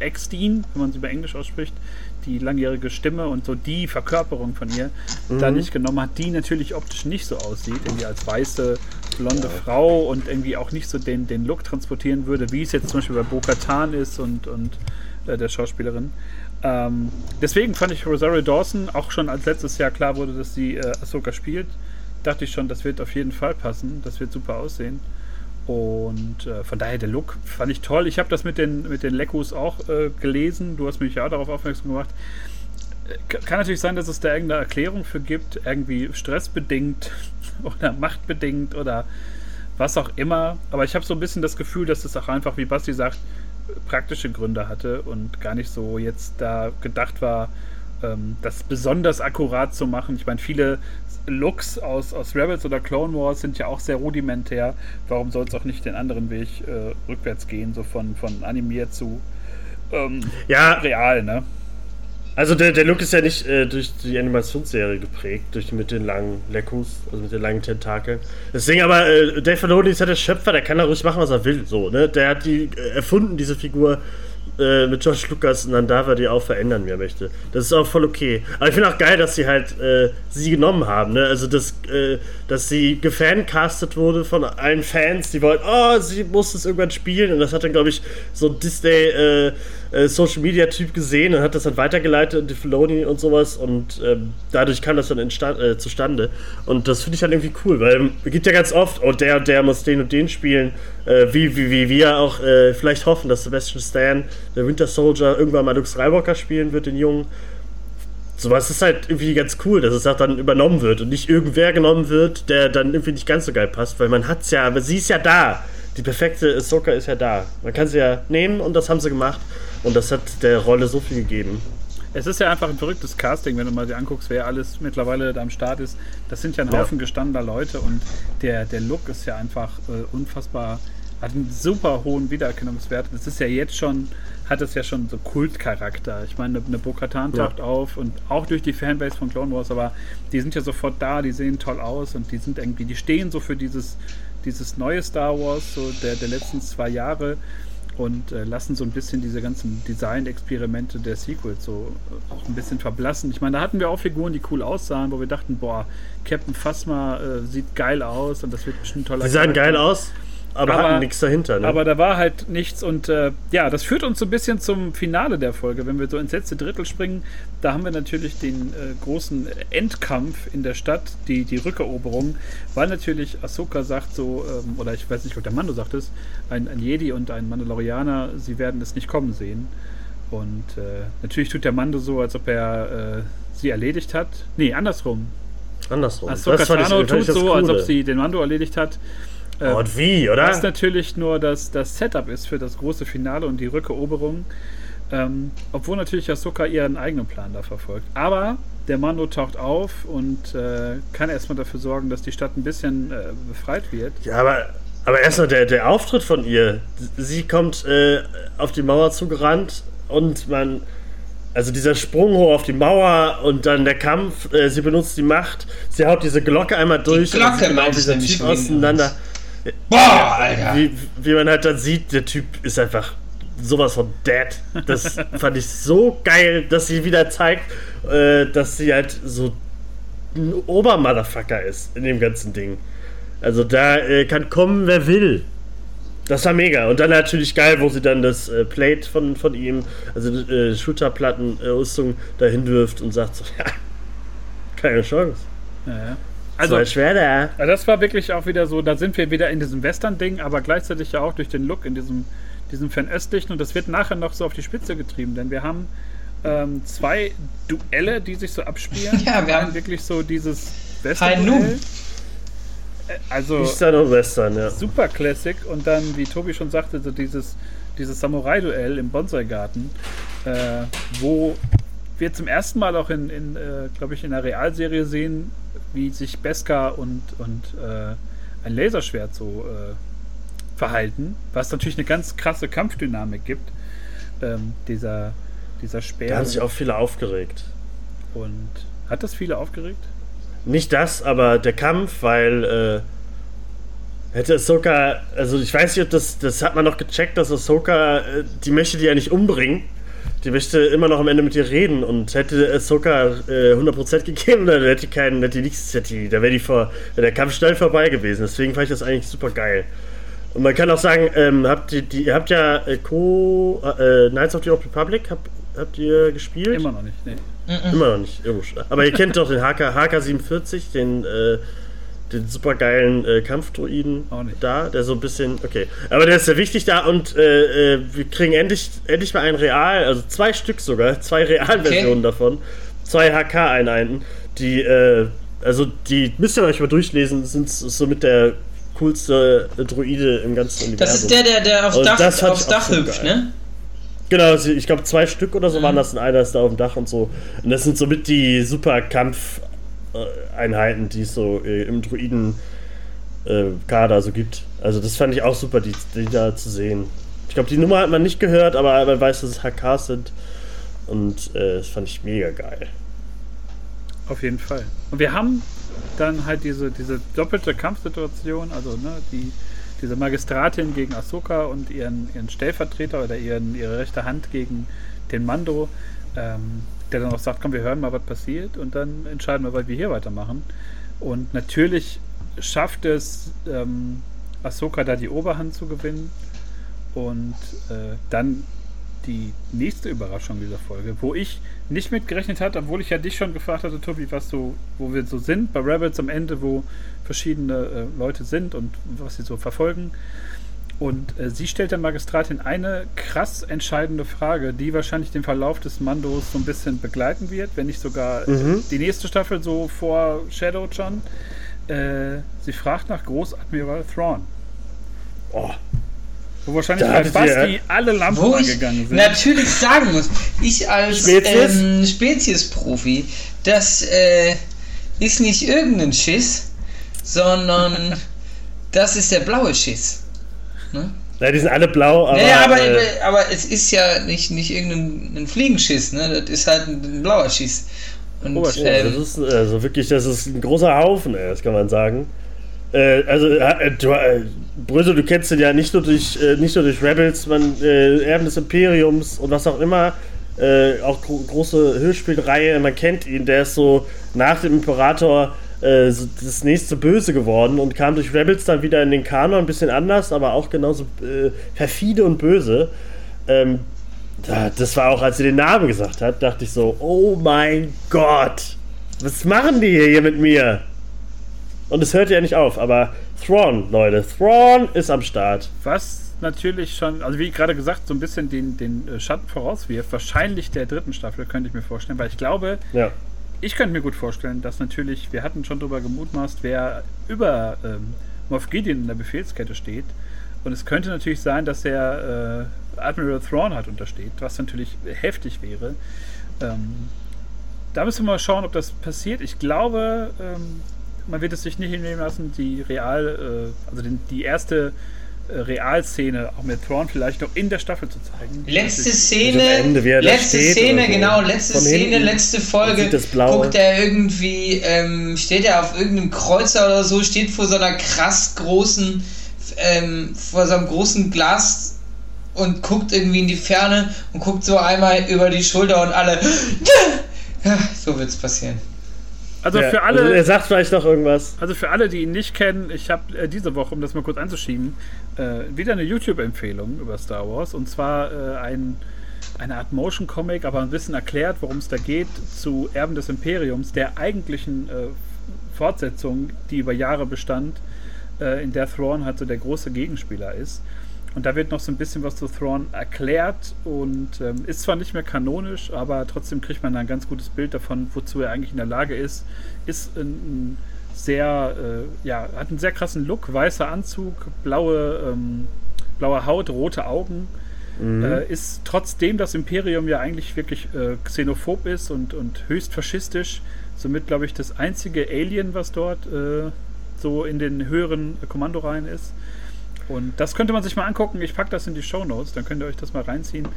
Speaker 2: Eckstein, wenn man sie bei Englisch ausspricht, die langjährige Stimme und so die Verkörperung von ihr mhm. da nicht genommen hat, die natürlich optisch nicht so aussieht, irgendwie als weiße, blonde ja. Frau und irgendwie auch nicht so den, den Look transportieren würde, wie es jetzt zum Beispiel bei Bo-Katan ist und, und äh, der Schauspielerin. Ähm, deswegen fand ich Rosario Dawson, auch schon als letztes Jahr klar wurde, dass sie äh, Ahsoka spielt, dachte ich schon, das wird auf jeden Fall passen, das wird super aussehen. Und äh, von daher der Look fand ich toll. Ich habe das mit den, mit den Lekkus auch äh, gelesen. Du hast mich ja darauf aufmerksam gemacht. Äh, kann natürlich sein, dass es da irgendeine Erklärung für gibt, irgendwie stressbedingt oder machtbedingt oder was auch immer. Aber ich habe so ein bisschen das Gefühl, dass es auch einfach, wie Basti sagt, praktische Gründe hatte und gar nicht so jetzt da gedacht war, ähm, das besonders akkurat zu machen. Ich meine, viele Looks aus, aus Rebels oder Clone Wars sind ja auch sehr rudimentär. Warum soll es auch nicht den anderen Weg äh, rückwärts gehen, so von, von animiert zu ähm, ja, real, ne?
Speaker 1: Also der, der Look ist ja nicht äh, durch die Animationsserie geprägt, durch mit den langen Leckus, also mit den langen Tentakeln. Deswegen aber, äh, Dave Filoni ist ja der Schöpfer, der kann da ruhig machen, was er will. So, ne? Der hat die äh, erfunden, diese Figur äh, mit George Lucas und dann darf er die auch verändern, wie er möchte. Das ist auch voll okay. Aber ich finde auch geil, dass sie halt äh, sie genommen haben. Ne? Also, dass, äh, dass sie gefancastet wurde von allen Fans, die wollten, oh, sie muss das irgendwann spielen. Und das hat dann, glaube ich, so Disney äh, äh, Social Media Typ gesehen und hat das dann weitergeleitet an die Filoni und sowas. Und ähm, dadurch kam das dann äh, zustande. Und das finde ich halt irgendwie cool, weil es gibt ja ganz oft, oh, der und der muss den und den spielen. wie, wie, wie wir auch vielleicht hoffen, dass Sebastian Stan der Winter Soldier irgendwann mal Luke Skywalker spielen wird, den Jungen. Sowas ist halt irgendwie ganz cool, dass es auch dann übernommen wird und nicht irgendwer genommen wird, der dann irgendwie nicht ganz so geil passt, weil man hat's ja, aber sie ist ja da. Die perfekte Ahsoka ist ja da. Man kann sie ja nehmen und das haben sie gemacht und das hat der Rolle so viel gegeben.
Speaker 2: Es ist ja einfach ein verrücktes Casting, wenn du mal dir anguckst, wer alles mittlerweile da am Start ist. Das sind ja ein Haufen ja. gestandener Leute und der, der Look ist ja einfach äh, unfassbar, hat einen super hohen Wiedererkennungswert. Das ist ja jetzt schon hat es ja schon so Kultcharakter. Ich meine, eine Bo-Katan taucht ja. auf und auch durch die Fanbase von Clone Wars, aber die sind ja sofort da, die sehen toll aus und die sind irgendwie, die stehen so für dieses, dieses neue Star Wars, so der, der letzten zwei Jahre und äh, lassen so ein bisschen diese ganzen Design-Experimente der Sequels so äh, auch ein bisschen verblassen. Ich meine, da hatten wir auch Figuren, die cool aussahen, wo wir dachten, boah, Captain Phasma äh, sieht geil aus und das wird bestimmt toll.
Speaker 1: Die sahen geil aus? Aber, aber hatten nichts dahinter.
Speaker 2: Ne? Aber da war halt nichts und äh, ja, das führt uns so ein bisschen zum Finale der Folge. Wenn wir so ins letzte Drittel springen, da haben wir natürlich den äh, großen Endkampf in der Stadt, die, die Rückeroberung, weil natürlich Ahsoka sagt so, ähm, oder ich weiß nicht, ob der Mando sagt es, ein, ein Jedi und ein Mandalorianer, sie werden es nicht kommen sehen. Und äh, natürlich tut der Mando so, als ob er äh, sie erledigt hat. Nee, andersrum.
Speaker 1: Andersrum.
Speaker 2: Ahsoka Tano tut so, als ob sie den Mando erledigt hat.
Speaker 1: Äh, und wie, oder?
Speaker 2: Was natürlich nur das, das Setup ist für das große Finale und die Rückeroberung. Ähm, obwohl natürlich Ahsoka ihren eigenen Plan da verfolgt. Aber der Mando taucht auf und äh, kann erstmal dafür sorgen, dass die Stadt ein bisschen äh, befreit wird.
Speaker 1: Ja, aber, aber erstmal der, der Auftritt von ihr. Sie kommt äh, auf die Mauer zugerannt und man. Also dieser Sprung hoch auf die Mauer und dann der Kampf, äh, sie benutzt die Macht, sie haut diese Glocke einmal durch
Speaker 3: die Glocke genau dieser
Speaker 1: Typ auseinander.
Speaker 3: Boah, Alter!
Speaker 1: Wie, wie man halt dann sieht, der Typ ist einfach sowas von dead. Das fand ich so geil, dass sie wieder zeigt, äh, dass sie halt so ein Obermotherfucker ist in dem ganzen Ding. Also da äh, kann kommen, wer will. Das war mega. Und dann natürlich geil, wo sie dann das äh, Plate von, von ihm, also äh, Shooterplatten-Rüstung, äh, dahin wirft und sagt so, ja, keine Chance.
Speaker 2: Ja, ja. Also,
Speaker 1: so schwer da.
Speaker 2: Das war wirklich auch wieder so, da sind wir wieder in diesem Western-Ding, aber gleichzeitig ja auch durch den Look in diesem, diesem fernöstlichen und das wird nachher noch so auf die Spitze getrieben, denn wir haben ähm, zwei Duelle, die sich so abspielen.
Speaker 3: Ja, wir haben
Speaker 2: wirklich so dieses Western-Duell. Äh, also
Speaker 1: Eastern und Western, ja.
Speaker 2: Super Classic und dann, wie Tobi schon sagte, so dieses, dieses Samurai-Duell im Bonsai-Garten, äh, wo wir zum ersten Mal auch in, in äh, glaube ich, in der Realserie sehen, wie sich Beskar und, und äh, ein Laserschwert so äh, verhalten, was natürlich eine ganz krasse Kampfdynamik gibt. Ähm, dieser, dieser Speer.
Speaker 1: Da haben sich auch viele aufgeregt.
Speaker 2: Und hat das viele aufgeregt?
Speaker 1: Nicht das, aber der Kampf, weil äh, hätte Ahsoka, also ich weiß nicht, ob das, das hat man noch gecheckt, dass Ahsoka, äh, die möchte die ja nicht umbringen die möchte immer noch am Ende mit dir reden und hätte Ahsoka äh, 100% gegeben, dann hätte die keinen, hätte die nichts, hätte die, da wäre die vor, der Kampf schnell vorbei gewesen. Deswegen fand ich das eigentlich super geil. Und man kann auch sagen, ähm, habt ihr, die, ihr habt ja äh, Co. Äh, Knights of the Old Republic, hab, habt ihr gespielt?
Speaker 2: Immer noch nicht, nee.
Speaker 1: Immer noch nicht, aber ihr kennt doch den HK, HK47, den äh, den supergeilen äh, Kampfdruiden da, der so ein bisschen, okay. Aber der ist sehr wichtig da und äh, äh, wir kriegen endlich, endlich mal ein Real, also zwei Stück sogar, zwei Realversionen okay. davon, zwei HK-Einheiten, die, äh, also die müsst ihr euch mal durchlesen, sind somit der coolste Druide im ganzen
Speaker 3: Universum. Das ist der, der, der aufs Dach, aufs Dach hüpft, ne?
Speaker 1: Genau, ich glaube zwei Stück oder so mhm. waren das und einer ist da auf dem Dach und so. Und das sind somit die super Kampfeinheiten, die es so äh, im Druiden-Kader äh, so gibt. Also das fand ich auch super, die, die da zu sehen. Ich glaube, die Nummer hat man nicht gehört, aber man weiß, dass es HKs sind. Und äh, das fand ich mega geil.
Speaker 2: Auf jeden Fall. Und wir haben dann halt diese, diese doppelte Kampfsituation, also ne, die, diese Magistratin gegen Ahsoka und ihren, ihren Stellvertreter oder ihren, ihre rechte Hand gegen den Mando, ähm, der dann auch sagt, komm, wir hören mal, was passiert und dann entscheiden wir, weil wir hier weitermachen. Und natürlich schafft es ähm, Ahsoka da die Oberhand zu gewinnen und äh, dann die nächste Überraschung dieser Folge, wo ich nicht mitgerechnet hatte, obwohl ich ja dich schon gefragt hatte, Tobi, was so, wo wir so sind bei Rebels am Ende, wo verschiedene äh, Leute sind und was sie so verfolgen. Und äh, sie stellt der Magistratin eine krass entscheidende Frage, die wahrscheinlich den Verlauf des Mandos so ein bisschen begleiten wird, wenn nicht sogar mhm. die nächste Staffel so vor Shadow John. Äh, sie fragt nach Großadmiral Thrawn. Oh, wo wahrscheinlich bei Basti ja. alle Lampen Wo angegangen sind.
Speaker 3: natürlich sagen muss, ich als Spezies? Ähm, Spezies-Profi, das äh, ist nicht irgendein Schiss, sondern das ist der blaue Schiss.
Speaker 1: Ne? Ja, die sind alle blau,
Speaker 3: aber. Naja, aber, äh, aber es ist ja nicht, nicht irgendein Fliegenschiss, ne? Das ist halt ein, ein blauer Schiss.
Speaker 1: Und, oh, ähm, das ist also wirklich, das ist ein großer Haufen, das kann man sagen. Äh, also, äh, du, äh, Brösel, du kennst ihn ja nicht nur durch, äh, nicht nur durch Rebels, man, äh, Erben des Imperiums und was auch immer. Äh, auch gro große Hörspielreihe, man kennt ihn, der ist so nach dem Imperator äh, das nächste Böse geworden und kam durch Rebels dann wieder in den Kanon, ein bisschen anders, aber auch genauso äh, perfide und böse. Ähm, das war auch, als sie den Namen gesagt hat, dachte ich so, oh mein Gott, was machen die hier mit mir? Und es hört ja nicht auf, aber Thrawn, Leute, Thrawn ist am Start.
Speaker 2: Was natürlich schon, also wie gerade gesagt, so ein bisschen den, den äh, Schatten vorauswirft. Wahrscheinlich der dritten Staffel, könnte ich mir vorstellen, weil ich glaube, ja. Ich könnte mir gut vorstellen, dass natürlich, wir hatten schon darüber gemutmaßt, wer über ähm, Moff Gideon in der Befehlskette steht. Und es könnte natürlich sein, dass er äh, Admiral Thrawn halt untersteht, was natürlich heftig wäre. Ähm, da müssen wir mal schauen, ob das passiert. Ich glaube, ähm, man wird es sich nicht hinnehmen lassen, die Real, äh, also den, die erste Realszene auch mit Thrawn vielleicht noch in der Staffel zu zeigen.
Speaker 3: Letzte Szene, Ende, letzte Szene, so. genau, letzte Szene, letzte Folge. Guckt er irgendwie, ähm, steht er auf irgendeinem Kreuzer oder so, steht vor so einer krass großen, ähm, vor so einem großen Glas und guckt irgendwie in die Ferne und guckt so einmal über die Schulter und alle. So wird's passieren.
Speaker 2: Also ja, für alle. Also
Speaker 1: er sagt vielleicht noch irgendwas.
Speaker 2: Also für alle, die ihn nicht kennen, ich habe äh, diese Woche, um das mal kurz anzuschieben, äh, wieder eine YouTube-Empfehlung über Star Wars. Und zwar äh, ein, eine Art Motion-Comic, aber ein bisschen erklärt, worum es da geht, zu Erben des Imperiums, der eigentlichen äh, Fortsetzung, die über Jahre bestand, äh, in der Thrawn halt so der große Gegenspieler ist. Und da wird noch so ein bisschen was zu Thrawn erklärt und ähm, ist zwar nicht mehr kanonisch, aber trotzdem kriegt man da ein ganz gutes Bild davon, wozu er eigentlich in der Lage ist. Ist ein, ein sehr, äh, ja, hat einen sehr krassen Look, weißer Anzug, blaue, ähm, blaue Haut, rote Augen. Mhm. Äh, ist trotzdem das Imperium ja eigentlich wirklich äh, xenophob ist und, und höchst faschistisch, somit glaube ich das einzige Alien, was dort äh, so in den höheren Kommandoreihen ist. Und das könnte man sich mal angucken. Ich packe das in die Show Notes, dann könnt ihr euch das mal reinziehen.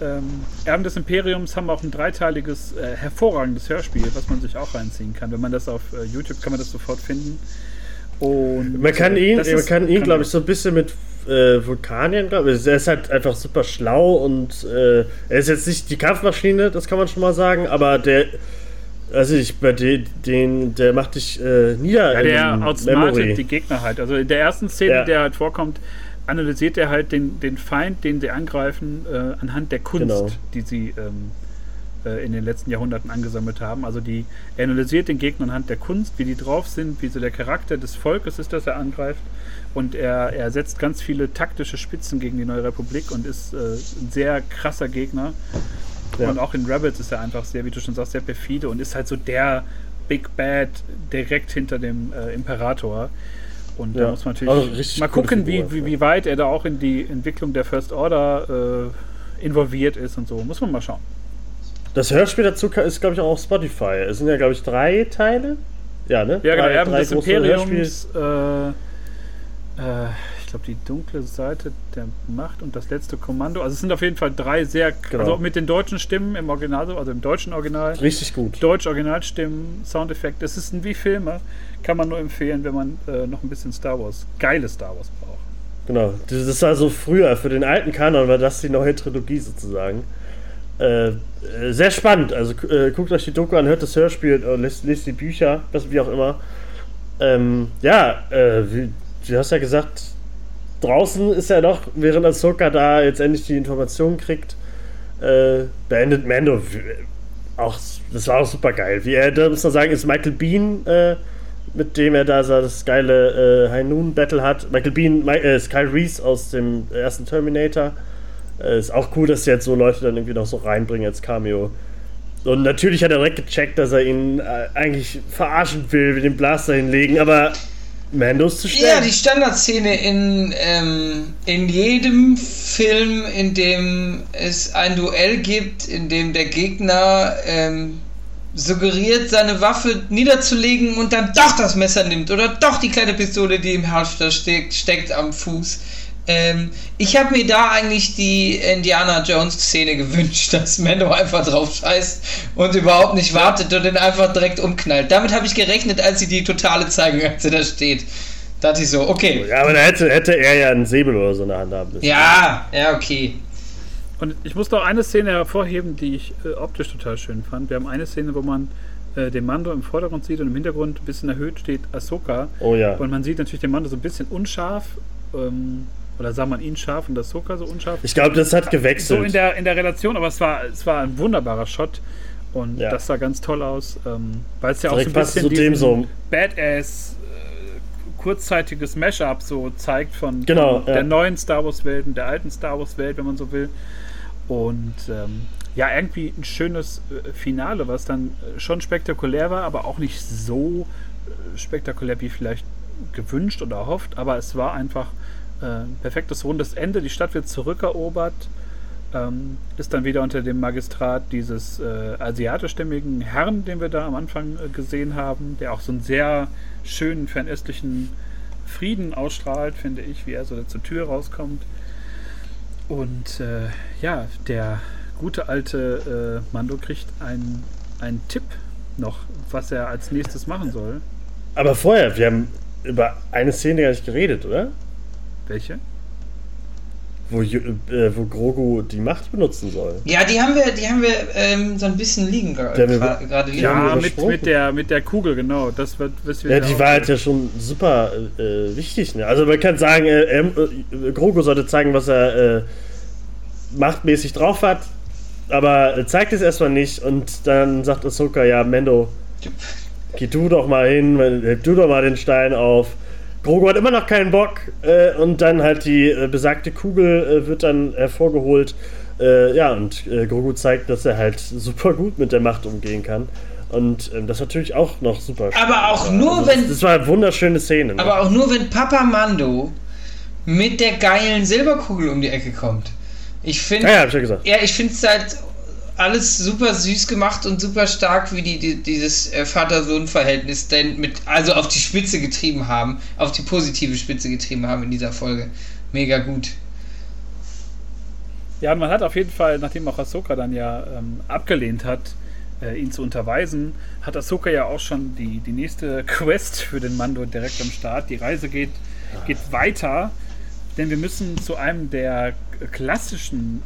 Speaker 2: Ähm, Erben des Imperiums haben auch ein dreiteiliges, äh, hervorragendes Hörspiel, was man sich auch reinziehen kann. Wenn man das auf äh, YouTube kann man das sofort finden.
Speaker 1: Und man kann ihn, man kann ihn, glaube ich, so ein bisschen mit äh, Vulkanien, glaube ich. Er ist halt einfach super schlau und äh, er ist jetzt nicht die Kampfmaschine, das kann man schon mal sagen, aber der also ich bei den, den der macht dich äh, nieder.
Speaker 2: Ja, der outsmartet die Gegner halt. Also in der ersten Szene, ja. der halt vorkommt, analysiert er halt den, den Feind, den sie angreifen, äh, anhand der Kunst, genau. die sie ähm, äh, in den letzten Jahrhunderten angesammelt haben. Also die er analysiert den Gegner anhand der Kunst, wie die drauf sind, wie so der Charakter des Volkes ist, das er angreift. Und er, er setzt ganz viele taktische Spitzen gegen die Neue Republik und ist äh, ein sehr krasser Gegner. Ja. Und auch in Rebels ist er einfach sehr, wie du schon sagst, sehr perfide und ist halt so der Big Bad direkt hinter dem äh, Imperator. Und ja. da muss man natürlich also mal gucken, wie, wie, wie, weit er da auch in die Entwicklung der First Order involviert ist und so. Muss man mal schauen.
Speaker 1: Das Hörspiel dazu ist, glaube ich, auch auf Spotify. Es sind ja, glaube ich, drei Teile. Ja, ne?
Speaker 2: Ja, genau.
Speaker 1: drei,
Speaker 2: Erben
Speaker 1: drei
Speaker 2: des Imperiums. Äh, äh, glaube, die dunkle Seite der Macht und das letzte Kommando. Also es sind auf jeden Fall drei sehr,
Speaker 1: Genau.
Speaker 2: also mit den deutschen Stimmen im Original, also im deutschen Original.
Speaker 1: Richtig gut.
Speaker 2: Deutsch Originalstimmen, Soundeffekte. Es ist wie Filme. Kann man nur empfehlen, wenn man äh, noch ein bisschen Star Wars, geile Star Wars braucht.
Speaker 1: Genau. Das das war so früher, für den alten Kanon war das die neue Trilogie sozusagen. Äh, äh, sehr spannend. Also äh, guckt euch die Doku an, hört das Hörspiel, lest, lest die Bücher, was wie auch immer. Ähm, ja, äh, wie, du hast ja gesagt, draußen ist ja noch, während Ahsoka da jetzt endlich die Informationen kriegt, äh, beendet Mando. Auch, das war auch super geil. Wie er, da muss man sagen, ist Michael Bean, äh, mit dem er da das geile äh, High Noon Battle hat. Michael Bean Mi äh, Kyle Reese aus dem ersten Terminator. Äh, ist auch cool, dass jetzt so Leute dann irgendwie noch so reinbringen als Cameo. Und natürlich hat er direkt gecheckt, dass er ihn äh, eigentlich verarschen will, mit dem Blaster hinlegen, aber Mando ist zu schnell.
Speaker 3: Ja, die Standardszene in, ähm, in jedem Film, in dem es ein Duell gibt, in dem der Gegner ähm, suggeriert, seine Waffe niederzulegen und dann doch das Messer nimmt oder doch die kleine Pistole, die im Halfter steckt, steckt am Fuß. Ähm, ich habe mir da eigentlich die Indiana Jones Szene gewünscht, dass Mando einfach drauf scheißt und überhaupt nicht wartet und den einfach direkt umknallt. Damit habe ich gerechnet, als sie die totale zeigen, als er da steht. Da dachte ich so, okay.
Speaker 1: Ja, aber da hätte, hätte er ja einen Säbel oder so in der Hand haben müssen.
Speaker 3: Ja, ja, okay.
Speaker 2: Und ich muss noch eine Szene hervorheben, die ich äh, optisch total schön fand. Wir haben eine Szene, wo man äh, den Mando im Vordergrund sieht und im Hintergrund ein bisschen erhöht steht Ahsoka.
Speaker 1: Oh ja.
Speaker 2: Und man sieht natürlich den Mando so ein bisschen unscharf. Ähm, oder sah man ihn scharf und Ahsoka so unscharf.
Speaker 1: Ich glaube, das hat gewechselt.
Speaker 2: So in der, in der Relation, aber es war, es war ein wunderbarer Shot. Und
Speaker 1: Ja.
Speaker 2: das sah ganz toll aus. Ähm, weil es ja auch so ein bisschen
Speaker 1: zu dem
Speaker 2: diesen
Speaker 1: so.
Speaker 2: Badass äh, kurzzeitiges Mashup so zeigt von,
Speaker 1: Genau,
Speaker 2: von
Speaker 1: ja.
Speaker 2: der neuen Star Wars Welt und der alten Star Wars Welt, wenn man so will. Und ähm, ja, irgendwie ein schönes äh, Finale, was dann äh, schon spektakulär war, aber auch nicht so äh, spektakulär wie vielleicht gewünscht oder erhofft. Aber es war einfach äh, perfektes rundes Ende. Die Stadt wird zurückerobert, ähm, ist dann wieder unter dem Magistrat dieses äh, asiatischstämmigen Herrn, den wir da am Anfang äh, gesehen haben, der auch so einen sehr schönen fernöstlichen Frieden ausstrahlt, finde ich, wie er so zur Tür rauskommt. Und äh, ja, der gute alte äh, Mando kriegt einen Tipp noch, was er als nächstes machen soll.
Speaker 1: Aber vorher, wir haben über eine Szene gar nicht geredet, oder?
Speaker 2: Welche?
Speaker 1: Wo, äh, wo Grogu die Macht benutzen soll.
Speaker 3: Ja, die haben wir, die haben wir ähm, so ein bisschen liegen gerade liegen.
Speaker 1: Ja,
Speaker 2: mit, mit, der, mit der Kugel, genau. Das wird, was wir
Speaker 1: Ja, die war halt ja schon super äh, wichtig. Ne? Also man kann sagen, äh, äh, Grogu sollte zeigen, was er äh, machtmäßig drauf hat, aber äh, zeigt es erstmal nicht und dann sagt Ahsoka, ja, Mendo, geh du doch mal hin, heb du doch mal den Stein auf. Grogu hat immer noch keinen Bock äh, und dann halt die äh, besagte Kugel äh, wird dann hervorgeholt. Äh, ja, und äh, Grogu zeigt, dass er halt super gut mit der Macht umgehen kann. Und ähm, das ist natürlich auch noch super
Speaker 3: Aber auch
Speaker 1: war.
Speaker 3: nur,
Speaker 1: Also
Speaker 3: wenn-
Speaker 1: Das, das war eine wunderschöne Szene. Ne?
Speaker 3: Aber auch nur, wenn Papa Mando mit der geilen Silberkugel um die Ecke kommt. Ich finde,
Speaker 1: ja, ja, hab ich ja gesagt.
Speaker 3: ja, ich finde es halt alles super süß gemacht und super stark, wie die, die dieses äh, Vater-Sohn-Verhältnis denn mit, also auf die Spitze getrieben haben, auf die positive Spitze getrieben haben in dieser Folge. Mega gut.
Speaker 2: Ja, und man hat auf jeden Fall, nachdem auch Ahsoka dann ja ähm, abgelehnt hat, äh, ihn zu unterweisen, hat Ahsoka ja auch schon die, die nächste Quest für den Mando direkt am Start. Die Reise geht, geht weiter, denn wir müssen zu einem der klassischen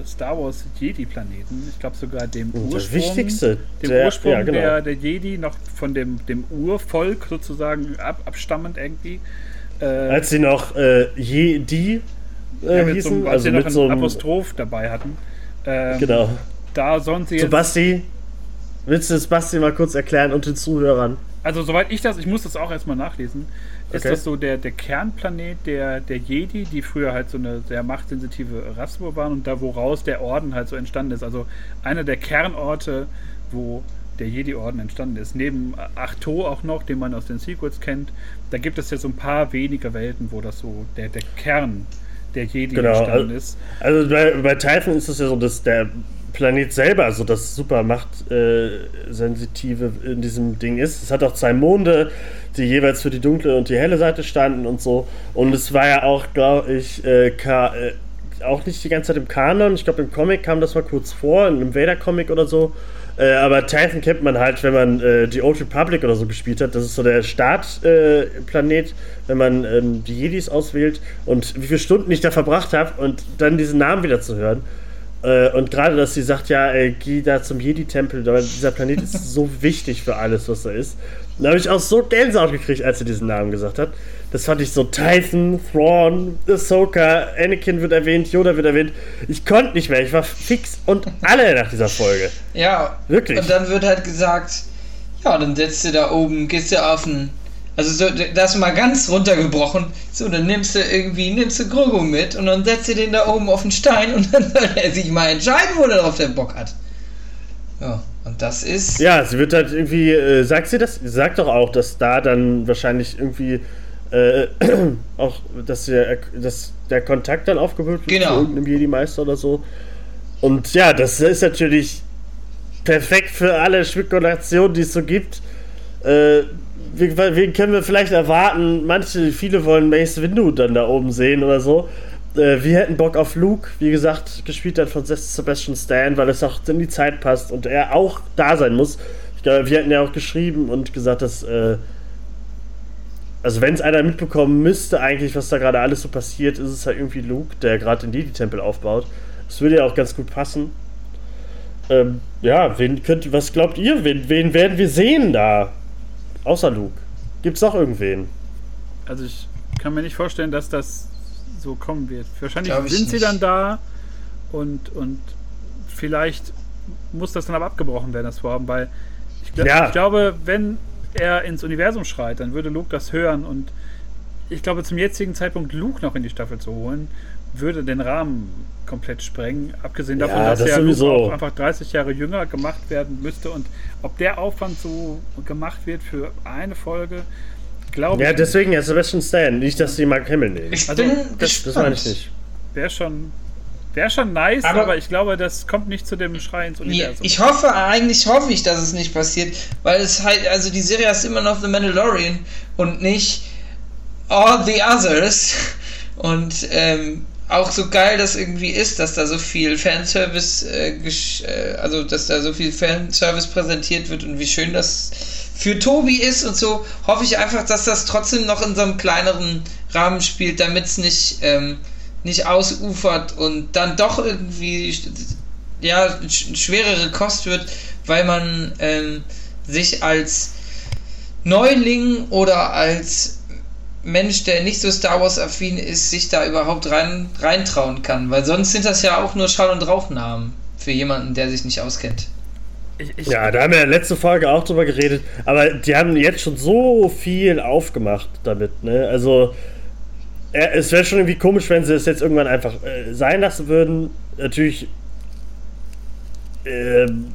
Speaker 2: äh, Star Wars Jedi-Planeten, ich glaube sogar dem
Speaker 1: Und
Speaker 2: Ursprung,
Speaker 1: der wichtigste,
Speaker 2: dem
Speaker 1: der,
Speaker 2: Ursprung
Speaker 1: ja, genau.
Speaker 2: der, der Jedi, noch von dem, dem Urvolk sozusagen ab, abstammend irgendwie. Äh,
Speaker 1: Als sie noch äh, Jedi äh,
Speaker 2: ja, mit so,
Speaker 1: hießen,
Speaker 2: einem- als
Speaker 1: also
Speaker 2: sie noch
Speaker 1: mit so einem.
Speaker 2: Apostroph dabei hatten. Ähm,
Speaker 1: Genau.
Speaker 2: Da sollen sie
Speaker 1: So,
Speaker 2: jetzt.
Speaker 1: Basti, willst du das Basti mal kurz erklären und den Zuhörern?
Speaker 2: Also, soweit ich das, ich muss das auch erstmal nachlesen, ist
Speaker 1: Okay.
Speaker 2: das so der, der Kernplanet der, der Jedi, die früher halt so eine sehr machtsensitive Rasse waren und da woraus der Orden halt so entstanden ist. Also einer der Kernorte, wo der Jedi-Orden entstanden ist. Neben Achto auch noch, den man aus den Sequels kennt. Da gibt es ja so ein paar wenige Welten, wo das so der, der Kern der Jedi
Speaker 1: Genau,
Speaker 2: entstanden ist.
Speaker 1: Also bei, bei Typhon ist es ja so, dass der Planet selber, also das super machtsensitive äh, in diesem Ding ist. Es hat auch zwei Monde, die jeweils für die dunkle und die helle Seite standen und so. Und es war ja auch, glaube ich, äh, äh, auch nicht die ganze Zeit im Kanon. Ich glaube, im Comic kam das mal kurz vor, in einem Vader-Comic oder so. Äh, aber Typhon kennt man halt, wenn man äh, die Old Republic oder so gespielt hat. Das ist so der Startplanet, äh, wenn man ähm, die Jedis auswählt. Und wie viele Stunden ich da verbracht habe und dann diesen Namen wieder zu hören. Äh, und gerade, dass sie sagt, ja, äh, geh da zum Jedi-Tempel, weil dieser Planet ist so wichtig für alles, was da ist. Und da habe ich auch so Gänsehaut gekriegt, als sie diesen Namen gesagt hat. Das fand ich so Typhon, Thrawn, Ahsoka, Anakin wird erwähnt, Yoda wird erwähnt. Ich konnte nicht mehr, ich war fix und alle nach dieser Folge.
Speaker 3: Ja.
Speaker 1: Wirklich.
Speaker 3: Und dann wird halt gesagt, ja, dann setzt du da oben, gehst du auf den. Also so, das mal ganz runtergebrochen. So, dann nimmst du irgendwie, nimmst du Grogu mit und dann setzt du den da oben auf den Stein und dann soll er sich mal entscheiden, wo er drauf der Bock hat. Ja, und das ist.
Speaker 1: Ja, sie wird halt irgendwie, äh, sagt sie das? Sie sagt doch auch, dass da dann wahrscheinlich irgendwie äh, auch, dass der, dass der Kontakt dann aufgebaut wird
Speaker 3: Genau.
Speaker 1: zu irgendeinem Jedi-Meister oder so. Und ja, das ist natürlich perfekt für alle Spekulationen, die es so gibt. Äh, wen können wir vielleicht erwarten? Manche, viele wollen Mace Windu dann da oben sehen oder so. Äh, wir hätten Bock auf Luke, wie gesagt, gespielt dann von Sebastian Stan, weil es auch in die Zeit passt und er auch da sein muss. Ich glaube, wir hatten ja auch geschrieben und gesagt, dass, äh, also wenn es einer mitbekommen müsste, eigentlich, was da gerade alles so passiert, ist es halt irgendwie Luke, der gerade den Jedi-Tempel aufbaut. Das würde ja auch ganz gut passen. Ähm, ja, wen könnt, was glaubt ihr? Wen, wen werden wir sehen da? Außer Luke. Gibt's noch irgendwen?
Speaker 2: Also ich kann mir nicht vorstellen, dass das so kommen wird. Wahrscheinlich
Speaker 3: Glaub
Speaker 2: sind sie
Speaker 3: nicht.
Speaker 2: dann da und, und vielleicht muss das dann aber abgebrochen werden, das Vorhaben, weil ich, gl
Speaker 1: Ja.
Speaker 2: ich glaube, wenn er ins Universum schreit, dann würde Luke das hören und ich glaube, zum jetzigen Zeitpunkt Luke noch in die Staffel zu holen, würde den Rahmen komplett sprengen. Abgesehen davon,
Speaker 1: Ja,
Speaker 2: dass
Speaker 1: das
Speaker 2: ja
Speaker 1: sowieso.
Speaker 2: auch einfach 30 Jahre jünger gemacht werden müsste und ob der Aufwand so gemacht wird für eine Folge, glaube
Speaker 1: Ja,
Speaker 2: ich
Speaker 1: deswegen ja Sebastian Stan. Nicht, dass sie Mark Hamill nehmen.
Speaker 3: Ich
Speaker 2: Also,
Speaker 3: bin
Speaker 2: das-
Speaker 3: gespannt.
Speaker 1: Das meine ich nicht.
Speaker 2: Wäre schon, wär schon nice,
Speaker 3: Aber-
Speaker 2: aber, ich glaube, das kommt nicht zu dem Schrei ins
Speaker 3: Ja,
Speaker 2: Universum.
Speaker 3: ich hoffe, eigentlich hoffe ich, dass es nicht passiert, weil es halt, also die Serie ist immer noch The Mandalorian und nicht All the Others. Und ähm, auch so geil das irgendwie ist, dass da so viel Fanservice, äh, äh, also dass da so viel Fanservice präsentiert wird und wie schön das für Tobi ist und so, hoffe ich einfach, dass das trotzdem noch in so einem kleineren Rahmen spielt, damit es nicht, ähm, nicht ausufert und dann doch irgendwie ja, sch schwerere Kost wird, weil man ähm, sich als Neuling oder als Mensch, der nicht so Star Wars affin ist, sich da überhaupt rein reintrauen kann. Weil sonst sind das ja auch nur Schall- und Rauchnamen für jemanden, der sich nicht auskennt.
Speaker 2: ich, ich,
Speaker 1: Ja, da haben wir in der letzten Folge auch drüber geredet. Aber die haben jetzt schon so viel aufgemacht damit, ne? Also, äh, es wäre schon irgendwie komisch, wenn sie es jetzt irgendwann einfach äh, sein lassen würden. Natürlich ähm,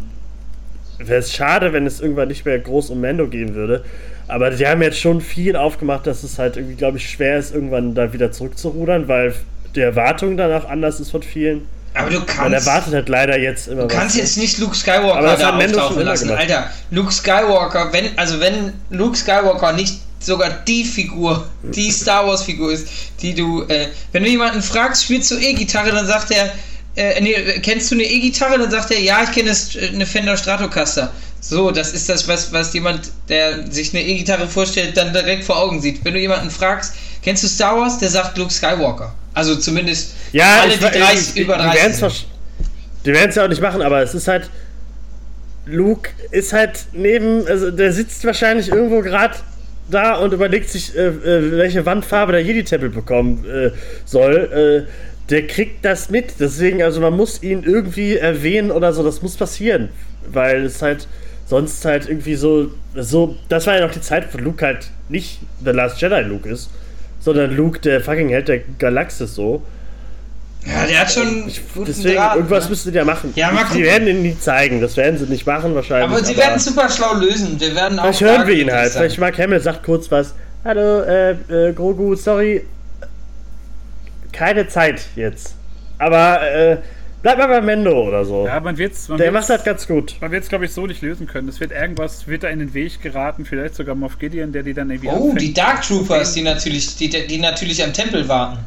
Speaker 1: wäre es schade, wenn es irgendwann nicht mehr groß um Mando gehen würde. Aber die haben jetzt schon viel aufgemacht, dass es halt irgendwie, glaube ich, schwer ist, irgendwann da wieder zurückzurudern, weil die Erwartung danach anders ist von vielen.
Speaker 3: Aber du
Speaker 1: Man
Speaker 3: kannst,
Speaker 1: erwartet halt leider jetzt immer
Speaker 3: du kannst
Speaker 1: was.
Speaker 3: jetzt nicht Luke
Speaker 1: Aber
Speaker 3: Skywalker
Speaker 1: das
Speaker 3: da auftauchen lassen.
Speaker 1: gemacht.
Speaker 3: Alter, Luke Skywalker, wenn, also wenn Luke Skywalker nicht sogar die Figur, die Star Wars Figur ist, die du, äh, wenn du jemanden fragst, spielst du E-Gitarre, dann sagt er, äh, nee, kennst du eine E-Gitarre? Dann sagt er, ja, ich kenne das, äh, eine Fender Stratocaster. So, das ist das, was, was jemand, der sich eine E-Gitarre vorstellt, dann direkt vor Augen sieht. Wenn du jemanden fragst, kennst du Star Wars? Der sagt Luke Skywalker. Also zumindest
Speaker 1: Ja,
Speaker 3: alle,
Speaker 1: ich,
Speaker 3: die
Speaker 1: ich,
Speaker 3: 30,
Speaker 1: ich,
Speaker 3: über
Speaker 1: die
Speaker 3: 30
Speaker 1: werden's
Speaker 3: sind.
Speaker 1: wahrsch- Die werden es ja auch nicht machen, aber es ist halt. Luke ist halt neben. Also der sitzt wahrscheinlich irgendwo gerade da und überlegt sich, äh, äh, welche Wandfarbe der Jedi-Tempel bekommen äh, soll. Äh, der kriegt das mit. Deswegen, also man muss ihn irgendwie erwähnen oder so. Das muss passieren. Weil es halt sonst halt irgendwie so. so das war ja noch die Zeit, wo Luke halt nicht The Last Jedi Luke ist, sondern Luke, der fucking Held der Galaxis so.
Speaker 3: Ja, der hat schon guten
Speaker 1: Deswegen,
Speaker 3: Draht,
Speaker 1: irgendwas
Speaker 3: ne?
Speaker 1: müssen die ja machen.
Speaker 3: Ja, mal
Speaker 1: die
Speaker 3: gucken.
Speaker 1: werden ihn nie zeigen, das werden sie nicht machen wahrscheinlich.
Speaker 3: Aber sie werden es super schlau lösen. Wir werden auch
Speaker 1: Vielleicht hören wir ihn halt.
Speaker 3: sein.
Speaker 1: Vielleicht Mark Hamill sagt kurz was. Hallo, äh, äh, Grogu, sorry. keine Zeit jetzt. Aber äh, bleib mal bei Mendo oder so.
Speaker 2: Ja, man wird's, man
Speaker 1: Der
Speaker 2: wird's,
Speaker 1: macht das ganz gut.
Speaker 2: Man wird es, glaube ich, so nicht lösen können. Es wird irgendwas, wird da in den Weg geraten, vielleicht sogar Moff Gideon, der die dann irgendwie
Speaker 3: Oh,
Speaker 2: anfängt.
Speaker 3: die Dark Troopers, die natürlich, die, die natürlich am Tempel warten.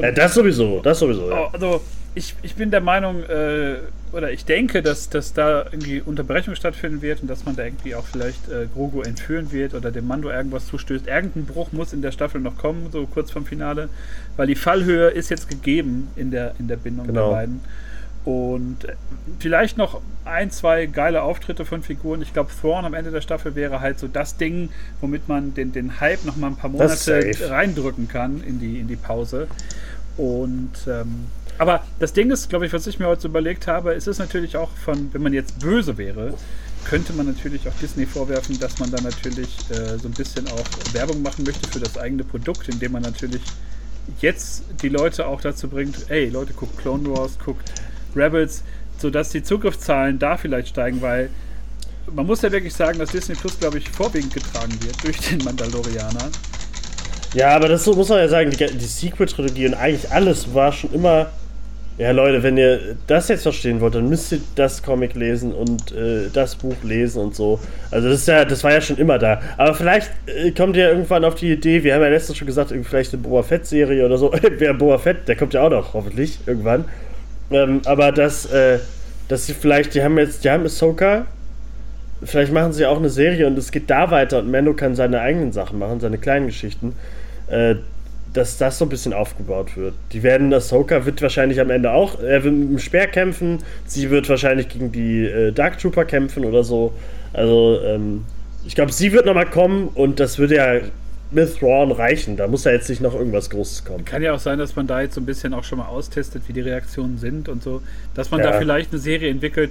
Speaker 1: Ja, das sowieso, das sowieso. Ja.
Speaker 2: Oh, also ich, ich bin der Meinung, äh, oder ich denke, dass, dass da irgendwie Unterbrechung stattfinden wird und dass man da irgendwie auch vielleicht äh, Grogu entführen wird oder dem Mando irgendwas zustößt. Irgendein Bruch muss in der Staffel noch kommen, so kurz vorm Finale, weil die Fallhöhe ist jetzt gegeben in der, in der Bindung
Speaker 1: Genau.
Speaker 2: der beiden. Und vielleicht noch ein, zwei geile Auftritte von Figuren. Ich glaube, Thrawn am Ende der Staffel wäre halt so das Ding, womit man den, den Hype noch mal ein paar Monate reindrücken kann in die, in die Pause. Und ähm, aber das Ding ist, glaube ich, was ich mir heute überlegt habe, es ist natürlich auch von, wenn man jetzt böse wäre, könnte man natürlich auch Disney vorwerfen, dass man da natürlich äh, so ein bisschen auch Werbung machen möchte für das eigene Produkt, indem man natürlich jetzt die Leute auch dazu bringt, ey Leute, guckt Clone Wars, guckt Rebels, sodass die Zugriffszahlen da vielleicht steigen, weil man muss ja wirklich sagen, dass Disney Plus, glaube ich, vorwiegend getragen wird durch den Mandalorianer.
Speaker 1: Ja, aber das muss man ja sagen, die, die Sequel-Trilogie und eigentlich alles war schon immer. Ja, Leute, wenn ihr das jetzt verstehen wollt, dann müsst ihr das Comic lesen und äh, das Buch lesen und so. Also das ist ja, das war ja schon immer da. Aber vielleicht äh, kommt ihr irgendwann auf die Idee, wir haben ja letztens schon gesagt, vielleicht eine Boba Fett-Serie oder so. Wer Boba Fett, der kommt ja auch noch, hoffentlich, irgendwann. Ähm, aber dass, äh, dass sie vielleicht, die haben jetzt, die haben Ahsoka, vielleicht machen sie auch eine Serie und es geht da weiter und Mando kann seine eigenen Sachen machen, seine kleinen Geschichten äh, dass das so ein bisschen aufgebaut wird. Die werden, Ahsoka wird wahrscheinlich am Ende auch, er wird mit dem Speer kämpfen, sie wird wahrscheinlich gegen die äh, Dark Trooper kämpfen oder so. Also, ähm, ich glaube, sie wird nochmal kommen und das würde ja mit Thrawn reichen. Da muss ja jetzt nicht noch irgendwas Großes kommen.
Speaker 2: Kann ja auch sein, dass man da jetzt so ein bisschen auch schon mal austestet, wie die Reaktionen sind und so. Dass man
Speaker 1: Ja.
Speaker 2: da vielleicht eine Serie entwickelt,